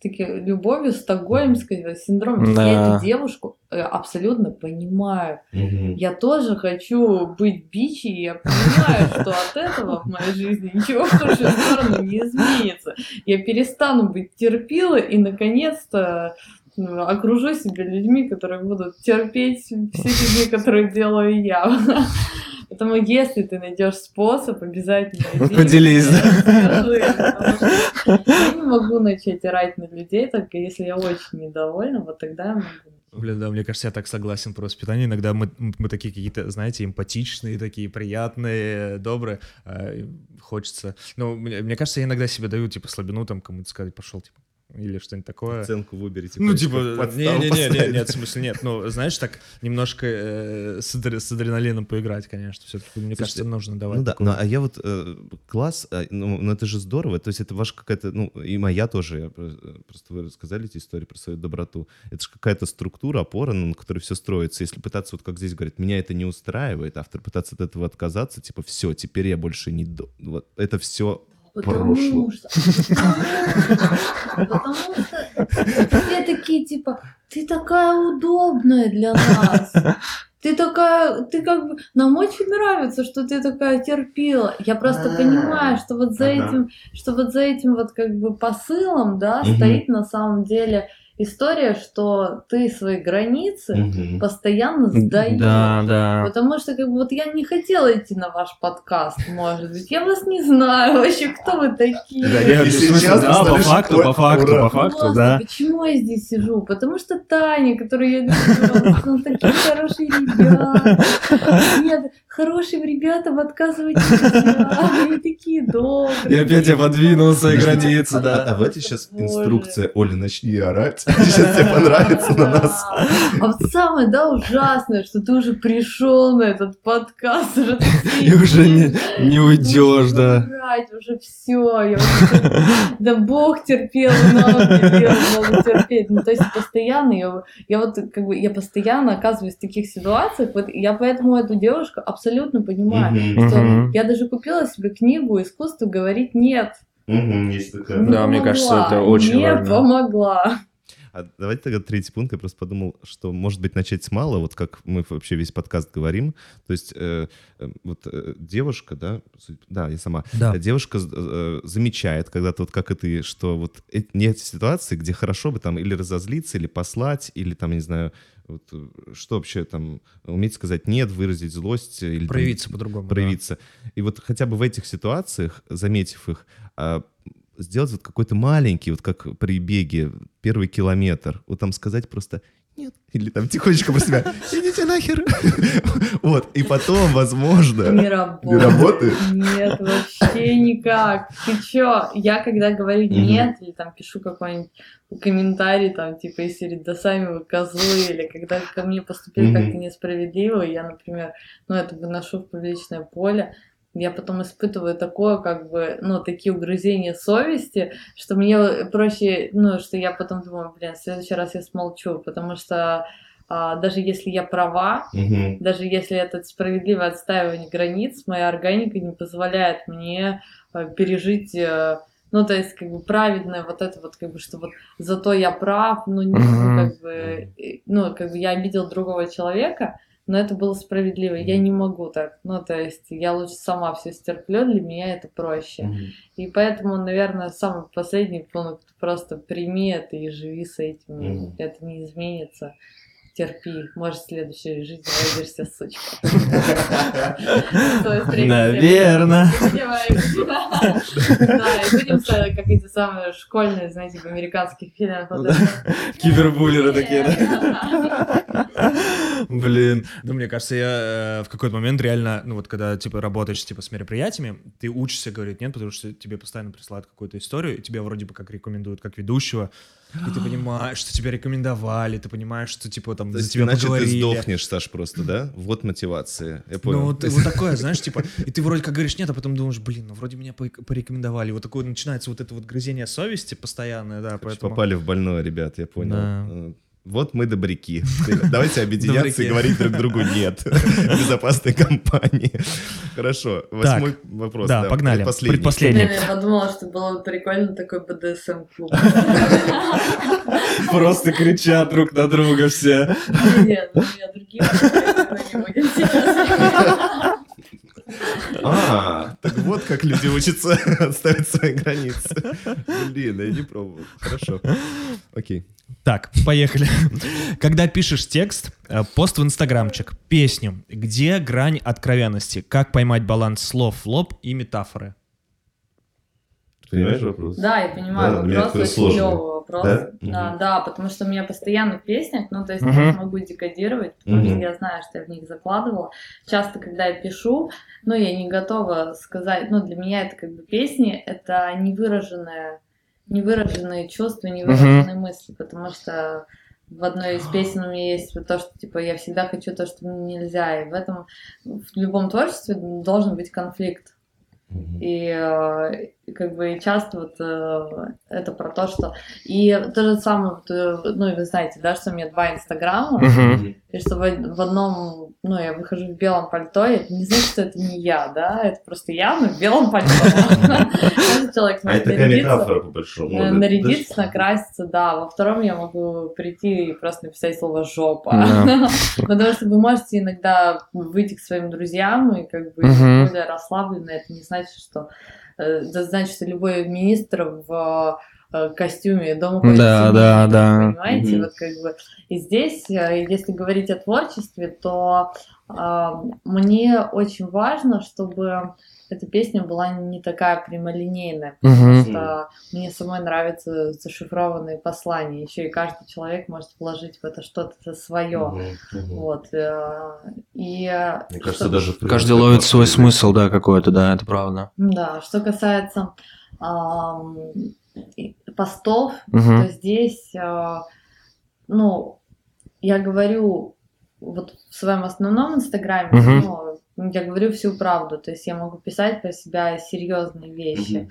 Speaker 4: Такие любовью стокгольмской синдром.
Speaker 3: Да.
Speaker 4: Я эту девушку э, абсолютно понимаю.
Speaker 2: Мгм.
Speaker 4: Я тоже хочу быть бичи, и я понимаю, что от этого в моей жизни ничего в худшую сторону не изменится. Я перестану быть терпилой и, наконец-то, ну, окружу себя людьми, которые будут терпеть все фигни, которые делаю я. Поэтому, если ты найдешь способ, обязательно иди,
Speaker 3: Поделись, да.
Speaker 4: скажи, Я не могу начать орать на людей, только если я очень недовольна, вот тогда я могу.
Speaker 3: Блин, да, мне кажется, я так согласен про воспитание. Иногда мы, мы такие какие-то, знаете, эмпатичные, такие приятные, добрые. и хочется... Ну, мне, мне кажется, я иногда себе даю, типа, слабину там кому-то сказать, пошел, типа, или что-нибудь такое.
Speaker 2: Оценку выберите.
Speaker 3: Ну, типа,
Speaker 2: как подставу
Speaker 3: не-не-не, нет, в смысле нет. Ну, знаешь, так немножко э, с, адре- с адреналином поиграть, конечно. Все-таки, мне кажется,
Speaker 2: Слушайте,
Speaker 3: нужно давать.
Speaker 2: Ну да, ну, а я вот э, класс, а, ну, ну это же здорово, то есть это ваша какая-то, ну и моя тоже, я про- просто вы рассказали эти истории про свою доброту, это же какая-то структура, опора, ну, на которой все строится. Если пытаться, вот как здесь говорят, меня это не устраивает, автор пытаться от этого отказаться, типа, все, теперь я больше не... Вот, это все
Speaker 4: Потому что... Потому что все такие, типа, ты такая удобная для нас. ты такая, ты как бы, нам очень нравится, что ты такая терпела. Я просто понимаю, что вот за этим, что вот за этим вот как бы посылом, да, стоит на самом деле история, что ты свои границы
Speaker 2: Мгм.
Speaker 4: постоянно сдаешь.
Speaker 3: Да, да.
Speaker 4: Потому что, как бы, вот я не хотела идти на ваш подкаст, может быть. Я вас не знаю вообще, кто вы такие.
Speaker 3: Да, я-
Speaker 2: И сейчас
Speaker 3: да, по факту, по факту,
Speaker 2: ура.
Speaker 3: по факту,
Speaker 4: Просто
Speaker 3: да.
Speaker 4: Почему я здесь сижу? Потому что Таня, которую я люблю, такие хорошие ребята. Нет, хорошим ребятам отказывать нельзя. Они такие добрые.
Speaker 3: И опять я подвинул свои границы,
Speaker 2: А,
Speaker 3: да.
Speaker 2: а давайте сейчас инструкция. Оля, начни орать. Сейчас тебе понравится на нас.
Speaker 4: А вот самое, да, ужасное, что ты уже пришел на этот подкаст, уже
Speaker 3: И уже не, уйдешь, да.
Speaker 4: Уже все, я да бог терпел, надо терпеть. Ну, то есть постоянно, я, я вот как бы, я постоянно оказываюсь в таких ситуациях, вот я поэтому эту девушку абсолютно понимаю,
Speaker 2: Мгм.
Speaker 4: что
Speaker 3: Мгм.
Speaker 4: я даже купила себе книгу «Искусство говорить нет».
Speaker 2: Мгм, Есть такая.
Speaker 4: Не
Speaker 3: Да, мне
Speaker 4: помогла,
Speaker 3: кажется, это очень
Speaker 4: не
Speaker 3: важно.
Speaker 4: помогла.
Speaker 2: А давайте тогда третий пункт. Я просто подумал, что может быть начать с мало, вот как мы вообще весь подкаст говорим. То есть э, э, вот э, девушка, да, да, я сама.
Speaker 3: Да.
Speaker 2: Э, Девушка э, замечает когда-то вот как и ты, что вот э- нет ситуации, где хорошо бы там или разозлиться, или послать, или там, не знаю, вот, что вообще там, уметь сказать нет, выразить злость. Или
Speaker 3: Проявиться по-другому. да.
Speaker 2: проявиться. И вот хотя бы в этих ситуациях, заметив их, а, сделать вот какой-то маленький, вот как при беге, первый километр, вот там сказать просто нет, или там тихонечко про себя, идите нахер. Вот, и потом, возможно,
Speaker 4: Не работает.
Speaker 2: Не работает?
Speaker 4: Нет, вообще никак. Ты чё? Я когда говорю нет, или там пишу какой-нибудь комментарий, там, типа, серии «Да сами вы козлы», или когда ко мне поступили как-то несправедливо, я, например, ну, это выношу в публичное поле, я потом испытываю такое, как бы, ну, такие угрызения совести, что мне проще, ну, что я потом думаю, блин, в следующий раз я смолчу, потому что а, даже если я права,
Speaker 2: Мгм.
Speaker 4: даже если это справедливое отстаивание границ, моя органика не позволяет мне э, пережить, э, ну, то есть, как бы, праведное вот это вот, как бы, что вот зато я прав, ну, не,
Speaker 3: Мгм.
Speaker 4: как бы, э, ну, как бы я обидел другого человека, но это было справедливо, я не могу так, ну, то есть, я лучше сама все стерплю, для меня это проще.
Speaker 2: Мгм.
Speaker 4: И поэтому, наверное, самый последний пункт, просто прими это и живи с этим,
Speaker 2: Мгм.
Speaker 4: это не изменится. Терпи, может, в следующей жизни родишься сучка. То есть, третий
Speaker 3: Наверно.
Speaker 4: тема. Да, и будем как эти самые школьные, знаете, в американских фильмах.
Speaker 3: Кибербуллеры такие, да? Блин. Ну, мне кажется, я э, в какой-то момент реально, ну, вот когда, типа, работаешь, типа, с мероприятиями, ты учишься говорить нет, потому что тебе постоянно присылают какую-то историю, и тебя вроде бы как рекомендуют как ведущего, и ты понимаешь, что тебя рекомендовали, ты понимаешь, что, типа, там,
Speaker 2: То
Speaker 3: за тебя
Speaker 2: иначе ты
Speaker 3: поговорили.
Speaker 2: сдохнешь, Саш, просто, да? Вот мотивация. Я понял.
Speaker 3: Ну, вот, вот такое, знаешь, типа, и ты вроде как говоришь нет, а потом думаешь, блин, ну вроде меня по- порекомендовали. Вот такое начинается вот это вот грызение совести постоянное, да,
Speaker 2: Короче,
Speaker 3: поэтому...
Speaker 2: попали в больное, ребят, я понял.
Speaker 3: Да.
Speaker 2: Вот мы добряки. Давайте объединяться и говорить друг другу «нет» безопасной компании. Хорошо, восьмой вопрос.
Speaker 3: да, погнали.
Speaker 2: Предпоследний.
Speaker 4: Я подумала, что было бы прикольно такой БДСМ-клуб.
Speaker 3: Просто кричат друг на друга все.
Speaker 4: Нет, ну я другие не будем сейчас.
Speaker 2: А, так вот как люди учатся отставить свои границы. Блин, я не пробовал. Хорошо. Окей.
Speaker 3: Так, поехали. Когда пишешь текст, э, пост в инстаграмчик, песню, где грань откровенности? Как поймать баланс слов лоб и метафоры?
Speaker 2: Понимаешь вопрос?
Speaker 4: Да, я
Speaker 2: Да,
Speaker 4: понимаю,
Speaker 2: меня
Speaker 4: вопрос очень
Speaker 2: сложный.
Speaker 4: клевый вопрос.
Speaker 2: Да?
Speaker 4: Да,
Speaker 2: Мгм.
Speaker 4: да, потому что у меня постоянно в песнях, ну, то есть
Speaker 3: Мгм.
Speaker 4: я могу декодировать, потому что
Speaker 2: Мгм.
Speaker 4: я знаю, что я в них закладывала. Часто, когда я пишу, ну, я не готова сказать, ну, для меня это как бы песни, это невыраженное, невыраженные чувства, невыраженные мысли, потому что в одной из песен у меня есть вот то, что, типа, я всегда хочу то, что мне нельзя, и в этом, в любом творчестве должен быть конфликт. И э, и как бы часто вот э, это про то, что... И то же самое, э, ну, и вы знаете, да, что у меня два инстаграма, и что в, в одном, ну, я выхожу в белом пальто, и это не значит, что это не я, да, это просто я, но в белом пальто. Человек
Speaker 2: А это такая метафора, по большому.
Speaker 4: Э, нарядиться, накраситься, да. Во втором я могу прийти и просто написать слово «жопа». Потому что вы можете иногда выйти к своим друзьям и как бы более расслабленно. Это не значит, что... Это значит, что любой министр в костюме дома ходит
Speaker 3: Да, да, да.
Speaker 4: Понимаете?
Speaker 2: Мгм.
Speaker 4: Вот как бы... И здесь, э, если говорить о творчестве, то а, мне очень важно, чтобы эта песня была не такая прямолинейная, потому
Speaker 3: Мгм.
Speaker 4: что мне самой нравятся зашифрованные послания. Еще и каждый человек может вложить в это что-то свое.
Speaker 2: Мгм, мгм.
Speaker 4: Вот. э, И э,
Speaker 2: Мне кажется,
Speaker 4: что-
Speaker 2: даже...
Speaker 3: Каждый ловит свой смысл, да, какой-то, да, это правда.
Speaker 4: Да, что касается и- постов,
Speaker 3: Мгм.
Speaker 4: то здесь, а, ну, я говорю вот в своем основном инстаграме,
Speaker 3: Мгм.
Speaker 4: ну, я говорю всю правду, то есть я могу писать про себя серьезные вещи.
Speaker 2: Мгм.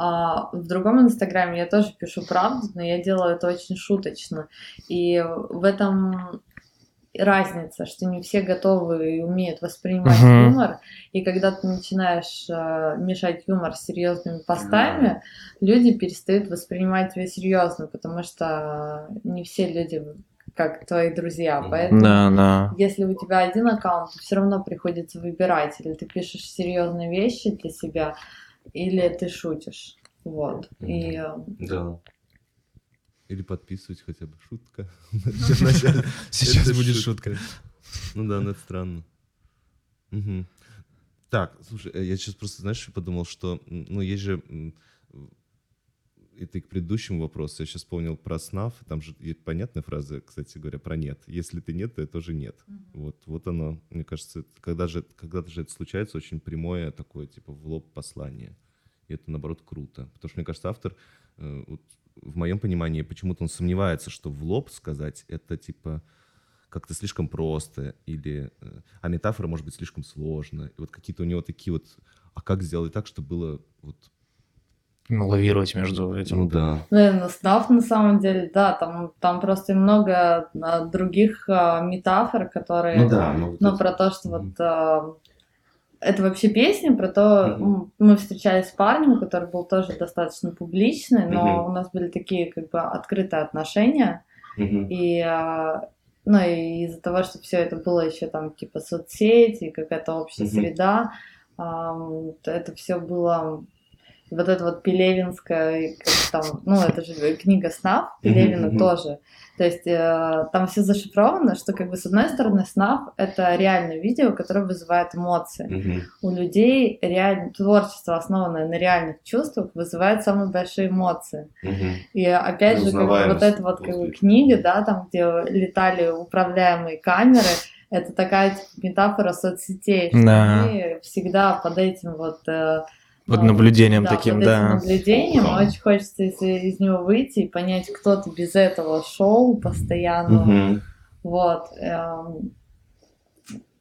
Speaker 4: А в другом инстаграме я тоже пишу правду, но я делаю это очень шуточно. И в этом разница, что не все готовы и умеют воспринимать
Speaker 3: Мгм.
Speaker 4: юмор. И когда ты начинаешь э, мешать юмор с серьезными постами, люди перестают воспринимать тебя серьезно, потому что не все люди как твои друзья. Поэтому
Speaker 3: Да, да.
Speaker 4: если у тебя один аккаунт, то все равно приходится выбирать, или ты пишешь серьезные вещи для себя, или ты шутишь. Вот. И э,
Speaker 2: Да. Или подписывать хотя бы. Шутка.
Speaker 3: Сейчас будет шутка.
Speaker 2: Ну да, ну это странно. Так, слушай, э, я сейчас просто, знаешь, подумал, что, ну, есть же, это и к предыдущему вопросу, я сейчас вспомнил про СНАФ, там же есть понятная фраза, кстати говоря, про нет. Если ты нет, то это тоже нет. Вот, вот оно, мне кажется, когда же, когда же это случается, очень прямое такое, типа, в лоб послание. И это, наоборот, круто. Потому что, мне кажется, автор, э, вот, в моем понимании, почему-то он сомневается, что в лоб сказать это, типа, как-то слишком просто, или, э, а метафора может быть слишком сложно. И вот какие-то у него такие вот, а как сделать так, чтобы было вот...
Speaker 3: Ну, лавировать между этим.
Speaker 2: Ну да.
Speaker 4: Наверное, снав на самом деле, да, там, там просто много а, других а, метафор, которые,
Speaker 2: Ну да. Ну, вот
Speaker 4: ну,
Speaker 2: это-
Speaker 4: про то, что
Speaker 2: Мгм.
Speaker 4: вот а, это вообще песня про то, м, мы встречались с парнем, который был тоже достаточно публичный, но
Speaker 2: Мгм.
Speaker 4: у нас были такие как бы открытые отношения,
Speaker 2: Мгм.
Speaker 4: и а, ну и из-за того, что все это было еще там типа соцсети, какая-то общая
Speaker 2: Мгм.
Speaker 4: среда, это все было вот это вот Пелевинская, там, ну это же книга снав Пелевина
Speaker 2: мгм.
Speaker 4: тоже. То есть э, там все зашифровано, что как бы с одной стороны снав это реальное видео, которое вызывает эмоции.
Speaker 2: Мгм.
Speaker 4: У людей реально творчество, основанное на реальных чувствах, вызывает самые большие эмоции.
Speaker 2: Мгм.
Speaker 4: И опять же, как бы, вот эта вот как бы, книга, да, там, где летали управляемые камеры, это такая типа, метафора соцсетей, что
Speaker 3: Да.
Speaker 4: они всегда под этим вот... э,
Speaker 3: Под наблюдением
Speaker 4: да,
Speaker 3: таким,
Speaker 4: под
Speaker 3: да.
Speaker 4: этим наблюдением. Очень хочется из, из него выйти и понять, кто ты без этого шоу постоянно.
Speaker 2: Мгм.
Speaker 4: Вот. эм,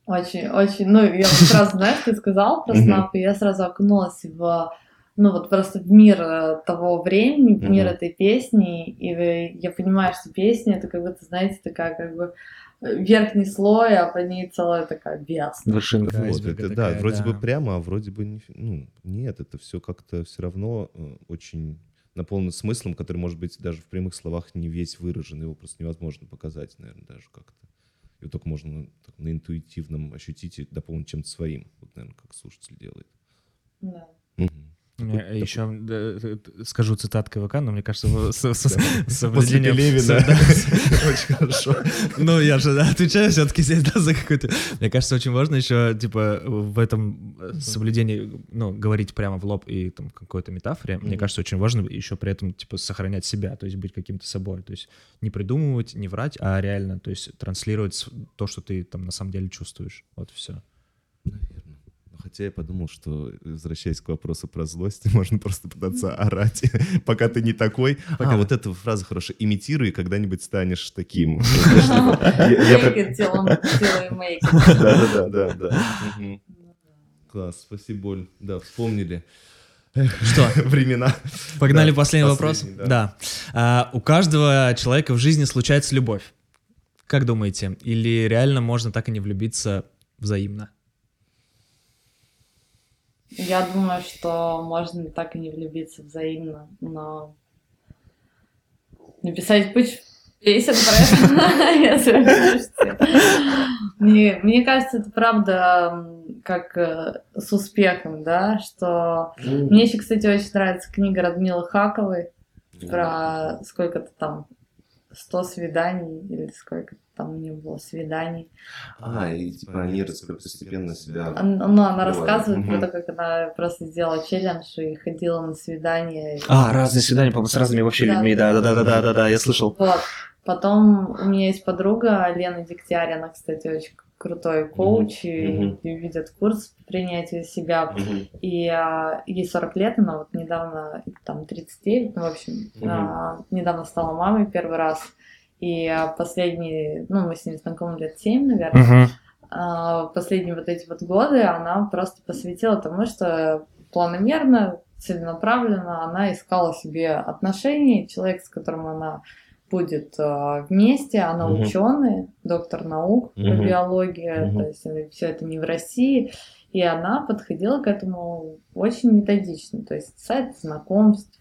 Speaker 4: Очень, очень, ну, я сразу, знаешь, ты сказал про снап, и я сразу окунулась в, ну, вот просто в мир э, того времени, в мир этой песни, и э, я понимаю, что песня, это как будто, знаете, такая как бы верхний слой, а по ней целая такая бездна.
Speaker 3: Вершинка
Speaker 2: Вот,
Speaker 3: айсберга
Speaker 2: это, да,
Speaker 3: такая,
Speaker 2: вроде бы
Speaker 3: да.
Speaker 2: прямо, а вроде бы не, ну, нет, это все как-то все равно э, очень наполнено смыслом, который, может быть, даже в прямых словах не весь выражен, его просто невозможно показать, наверное, даже как-то. Его только можно так, на интуитивном ощутить и дополнить чем-то своим, вот, наверное, как слушатель делает.
Speaker 4: Да.
Speaker 2: Мгм.
Speaker 3: Еще скажу цитаткой ВК, но мне кажется, в- с- с- с
Speaker 2: После
Speaker 3: соблюдением-
Speaker 2: Пелевина.
Speaker 3: с- да,
Speaker 2: Очень хорошо.
Speaker 3: Ну, я же да, отвечаю все-таки здесь, да, за какой-то... Мне кажется, очень важно еще, типа, в этом э, соблюдении, ну, говорить прямо в лоб и там какой-то метафоре, мне кажется, очень важно еще при этом, типа, сохранять себя, то есть быть каким-то собой, то есть не придумывать, не врать, а реально, то есть транслировать то, что ты там на самом деле чувствуешь. Вот все.
Speaker 2: Наверное. Хотя я подумал, что, возвращаясь к вопросу про злость, можно просто пытаться орать, пока ты не такой.
Speaker 3: Пока.
Speaker 2: А, вот эта фраза хорошая. Имитируй, когда-нибудь станешь таким. Я
Speaker 4: Make it make it.
Speaker 2: Да-да-да. Класс, спасибо, Оль. Да, вспомнили
Speaker 3: Что?
Speaker 2: времена.
Speaker 3: Погнали
Speaker 2: Да,
Speaker 3: последний вопрос. Да. А, у каждого человека в жизни случается любовь. Как думаете, или реально можно так и не влюбиться взаимно?
Speaker 4: Я думаю, что можно так и не влюбиться взаимно, но написать кучу песен про это, если вы слышите. Мне, мне кажется, это правда как э, с успехом, да, что... Мне еще, кстати, очень нравится книга Радмилы Хаковой про сколько-то там 100 свиданий или сколько там у нее было свиданий.
Speaker 2: А, и типа они постепенно себя...
Speaker 4: Ну, она рассказывает про то, как она просто сделала челлендж и ходила на свидания.
Speaker 3: А, разные свидания, по-моему, с разными вообще людьми, да-да-да-да-да, я слышал.
Speaker 4: Вот. Потом у меня есть подруга Лена Дегтярина, кстати, очень крутой коуч, mm-hmm. и, и ведет курс принятия себя. Mm-hmm. И а, ей 40 лет, она вот недавно, там, 39, ну, в общем, mm-hmm. а, недавно стала мамой первый раз. И а, последние, ну, мы с ней знакомы лет 7, наверное. Mm-hmm. А, последние вот эти вот годы она просто посвятила тому, что планомерно, целенаправленно она искала себе отношений, человек, с которым она будет э, вместе. Она угу. ученый, доктор наук угу. по биологии, угу. то есть э, все это не в России. И она подходила к этому очень методично. То есть сайт знакомств,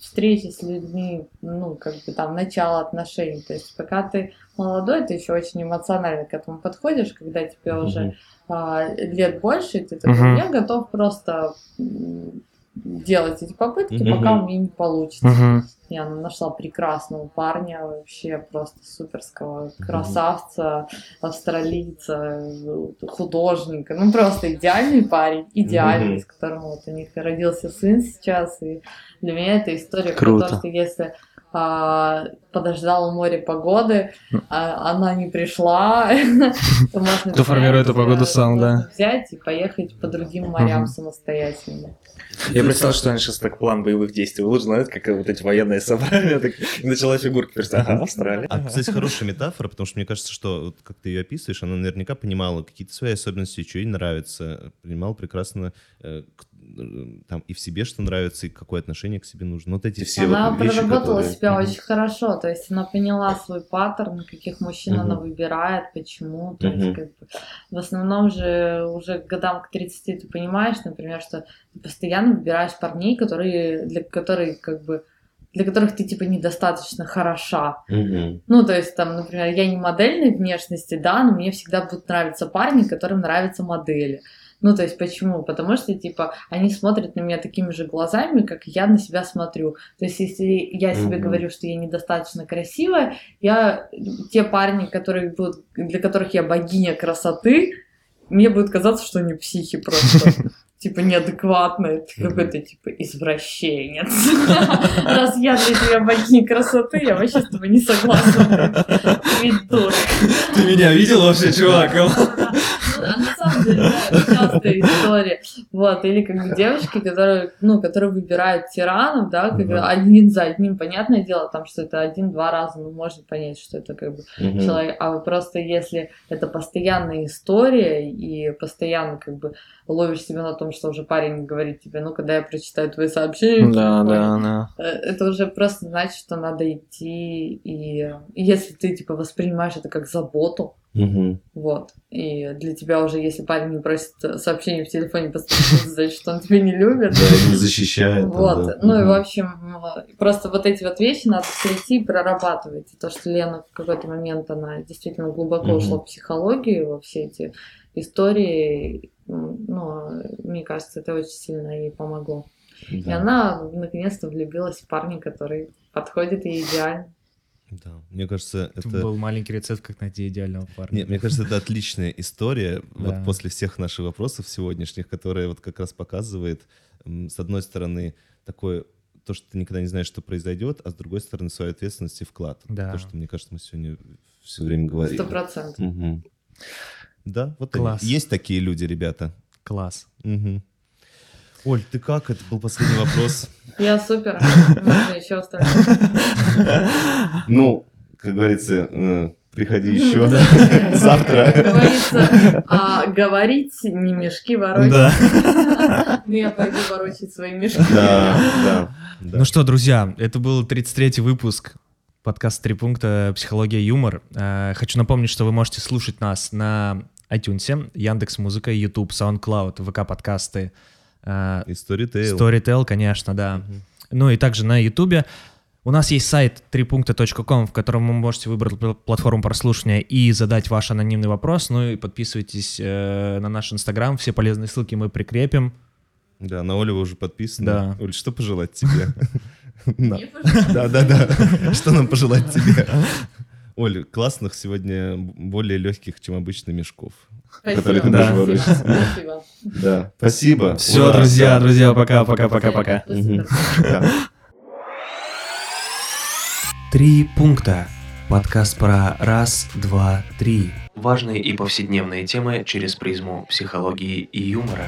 Speaker 4: встречи с людьми, ну, как бы там начало отношений. То есть пока ты молодой, ты еще очень эмоционально к этому подходишь, когда тебе mm уже а, лет больше, ты такой, mm я готов просто делать эти попытки, mm-hmm. пока у меня не получится. Mm-hmm. И она нашла прекрасного парня, вообще просто суперского красавца, австралийца, художника. Ну, просто идеальный парень, идеальный, mm-hmm. с которым вот у них родился сын сейчас. И для меня это история Круто. про то, что если подождал у моря погоды, а, она не пришла,
Speaker 3: то можно Кто формирует эту погоду сам, да.
Speaker 4: Взять и поехать по другим морям самостоятельно.
Speaker 3: Я представил, что они сейчас так план боевых действий выложат, знают, как вот эти военные собрания, так начала фигурки просто, ага, Австралия.
Speaker 2: А, кстати, хорошая метафора, потому что мне кажется, что, как ты ее описываешь, она наверняка понимала какие-то свои особенности, что ей нравится, понимала прекрасно, э, там и в себе что нравится, и какое отношение к себе нужно. Вот эти все
Speaker 4: Она
Speaker 2: вот
Speaker 4: вещи, проработала которые... себя очень хорошо, то есть она поняла свой паттерн, каких мужчин uh она выбирает, почему. То uh есть, как бы, в основном же уже к годам к 30 ты понимаешь, например, что ты постоянно выбираешь парней, которые, для которых как бы для которых ты типа недостаточно хороша.
Speaker 2: Mm-hmm.
Speaker 4: Ну, то есть там, например, я не модельной внешности, да, но мне всегда будут нравиться парни, которым нравятся модели. Ну, то есть почему? Потому что, типа, они смотрят на меня такими же глазами, как я на себя смотрю. То есть, если я себе mm-hmm. говорю, что я недостаточно красивая, я те парни, которые будут, для которых я богиня красоты, мне будет казаться, что они психи просто. Типа неадекватные, ты какой-то типа извращенец. Раз я для тебя богиня красоты, я вообще с тобой не согласна.
Speaker 3: Ты меня видел вообще, чувак?
Speaker 4: Частая история. Вот, или как бы девочки, которые, ну, которые выбирают тиранов, да, как бы один за одним, понятное дело, там, что это один-два раза, ну, можно понять, что это как бы человек, а просто если это постоянная история и постоянно как бы ловишь себя на том, что уже парень говорит тебе, ну, когда я прочитаю твои сообщения,
Speaker 3: да, да, да.
Speaker 4: Э, это уже просто значит, что надо идти, и если ты, типа, воспринимаешь это как заботу,
Speaker 2: Угу.
Speaker 4: Вот. И для тебя уже, если парень не просит сообщение в телефоне, значит, что он тебя не любит.
Speaker 2: Да, не защищает.
Speaker 4: Вот. Да. Ну угу. и, в общем, просто вот эти вот вещи надо прийти и прорабатывать. И то, что Лена в какой-то момент, она действительно глубоко угу. ушла в психологию, во все эти истории, ну, мне кажется, это очень сильно ей помогло. Да. И она наконец-то влюбилась в парня, который подходит ей идеально.
Speaker 2: Да, мне кажется, это...
Speaker 3: это... был маленький рецепт, как найти идеального парня.
Speaker 2: Нет, мне кажется, это отличная история, вот после всех наших вопросов сегодняшних, которая вот как раз показывает, с одной стороны, такое то, что ты никогда не знаешь, что произойдет, а с другой стороны, свою ответственность и вклад.
Speaker 3: Да.
Speaker 2: То, что, мне кажется, мы сегодня все время говорили.
Speaker 4: Сто процентов.
Speaker 2: Угу. Да, вот
Speaker 3: Класс.
Speaker 2: Они. Есть такие люди, ребята.
Speaker 3: Класс.
Speaker 2: Угу. Оль, ты как? Это был последний вопрос.
Speaker 4: Я супер. Можно еще оставить.
Speaker 2: Ну, как говорится, э, приходи еще завтра.
Speaker 4: Говорится, а говорить не мешки ворочать. Да. Ну, я пойду ворочать свои мешки.
Speaker 2: Да, да.
Speaker 3: Ну что, друзья, это был 33-й выпуск Подкаст «Три пункта. Психология, юмор». Э, Хочу напомнить, что вы можете слушать нас на iTunes, Яндекс Музыка, YouTube, SoundCloud, ВК подкасты, э,
Speaker 2: И Storytel.
Speaker 3: Storytel, конечно, да. Ну и также на YouTube. У нас есть сайт трипункта.ком, в котором вы можете выбрать пл- платформу прослушивания и задать ваш анонимный вопрос. Ну и подписывайтесь э, на наш Инстаграм. Все полезные ссылки мы прикрепим.
Speaker 2: Да, на Олю вы уже подписаны.
Speaker 3: Да.
Speaker 2: Оль, что пожелать тебе? Да, да, да. да. Что нам пожелать тебе? Оль, классных сегодня более легких, чем обычно мешков. Которые ты
Speaker 3: Да.
Speaker 2: можешь.
Speaker 4: Спасибо.
Speaker 2: Да, спасибо.
Speaker 3: Все,
Speaker 2: Ура.
Speaker 3: друзья, друзья, пока, пока, пока, пока.
Speaker 1: Три пункта. Подкаст про раз, два, три. Важные и повседневные темы через призму психологии и юмора.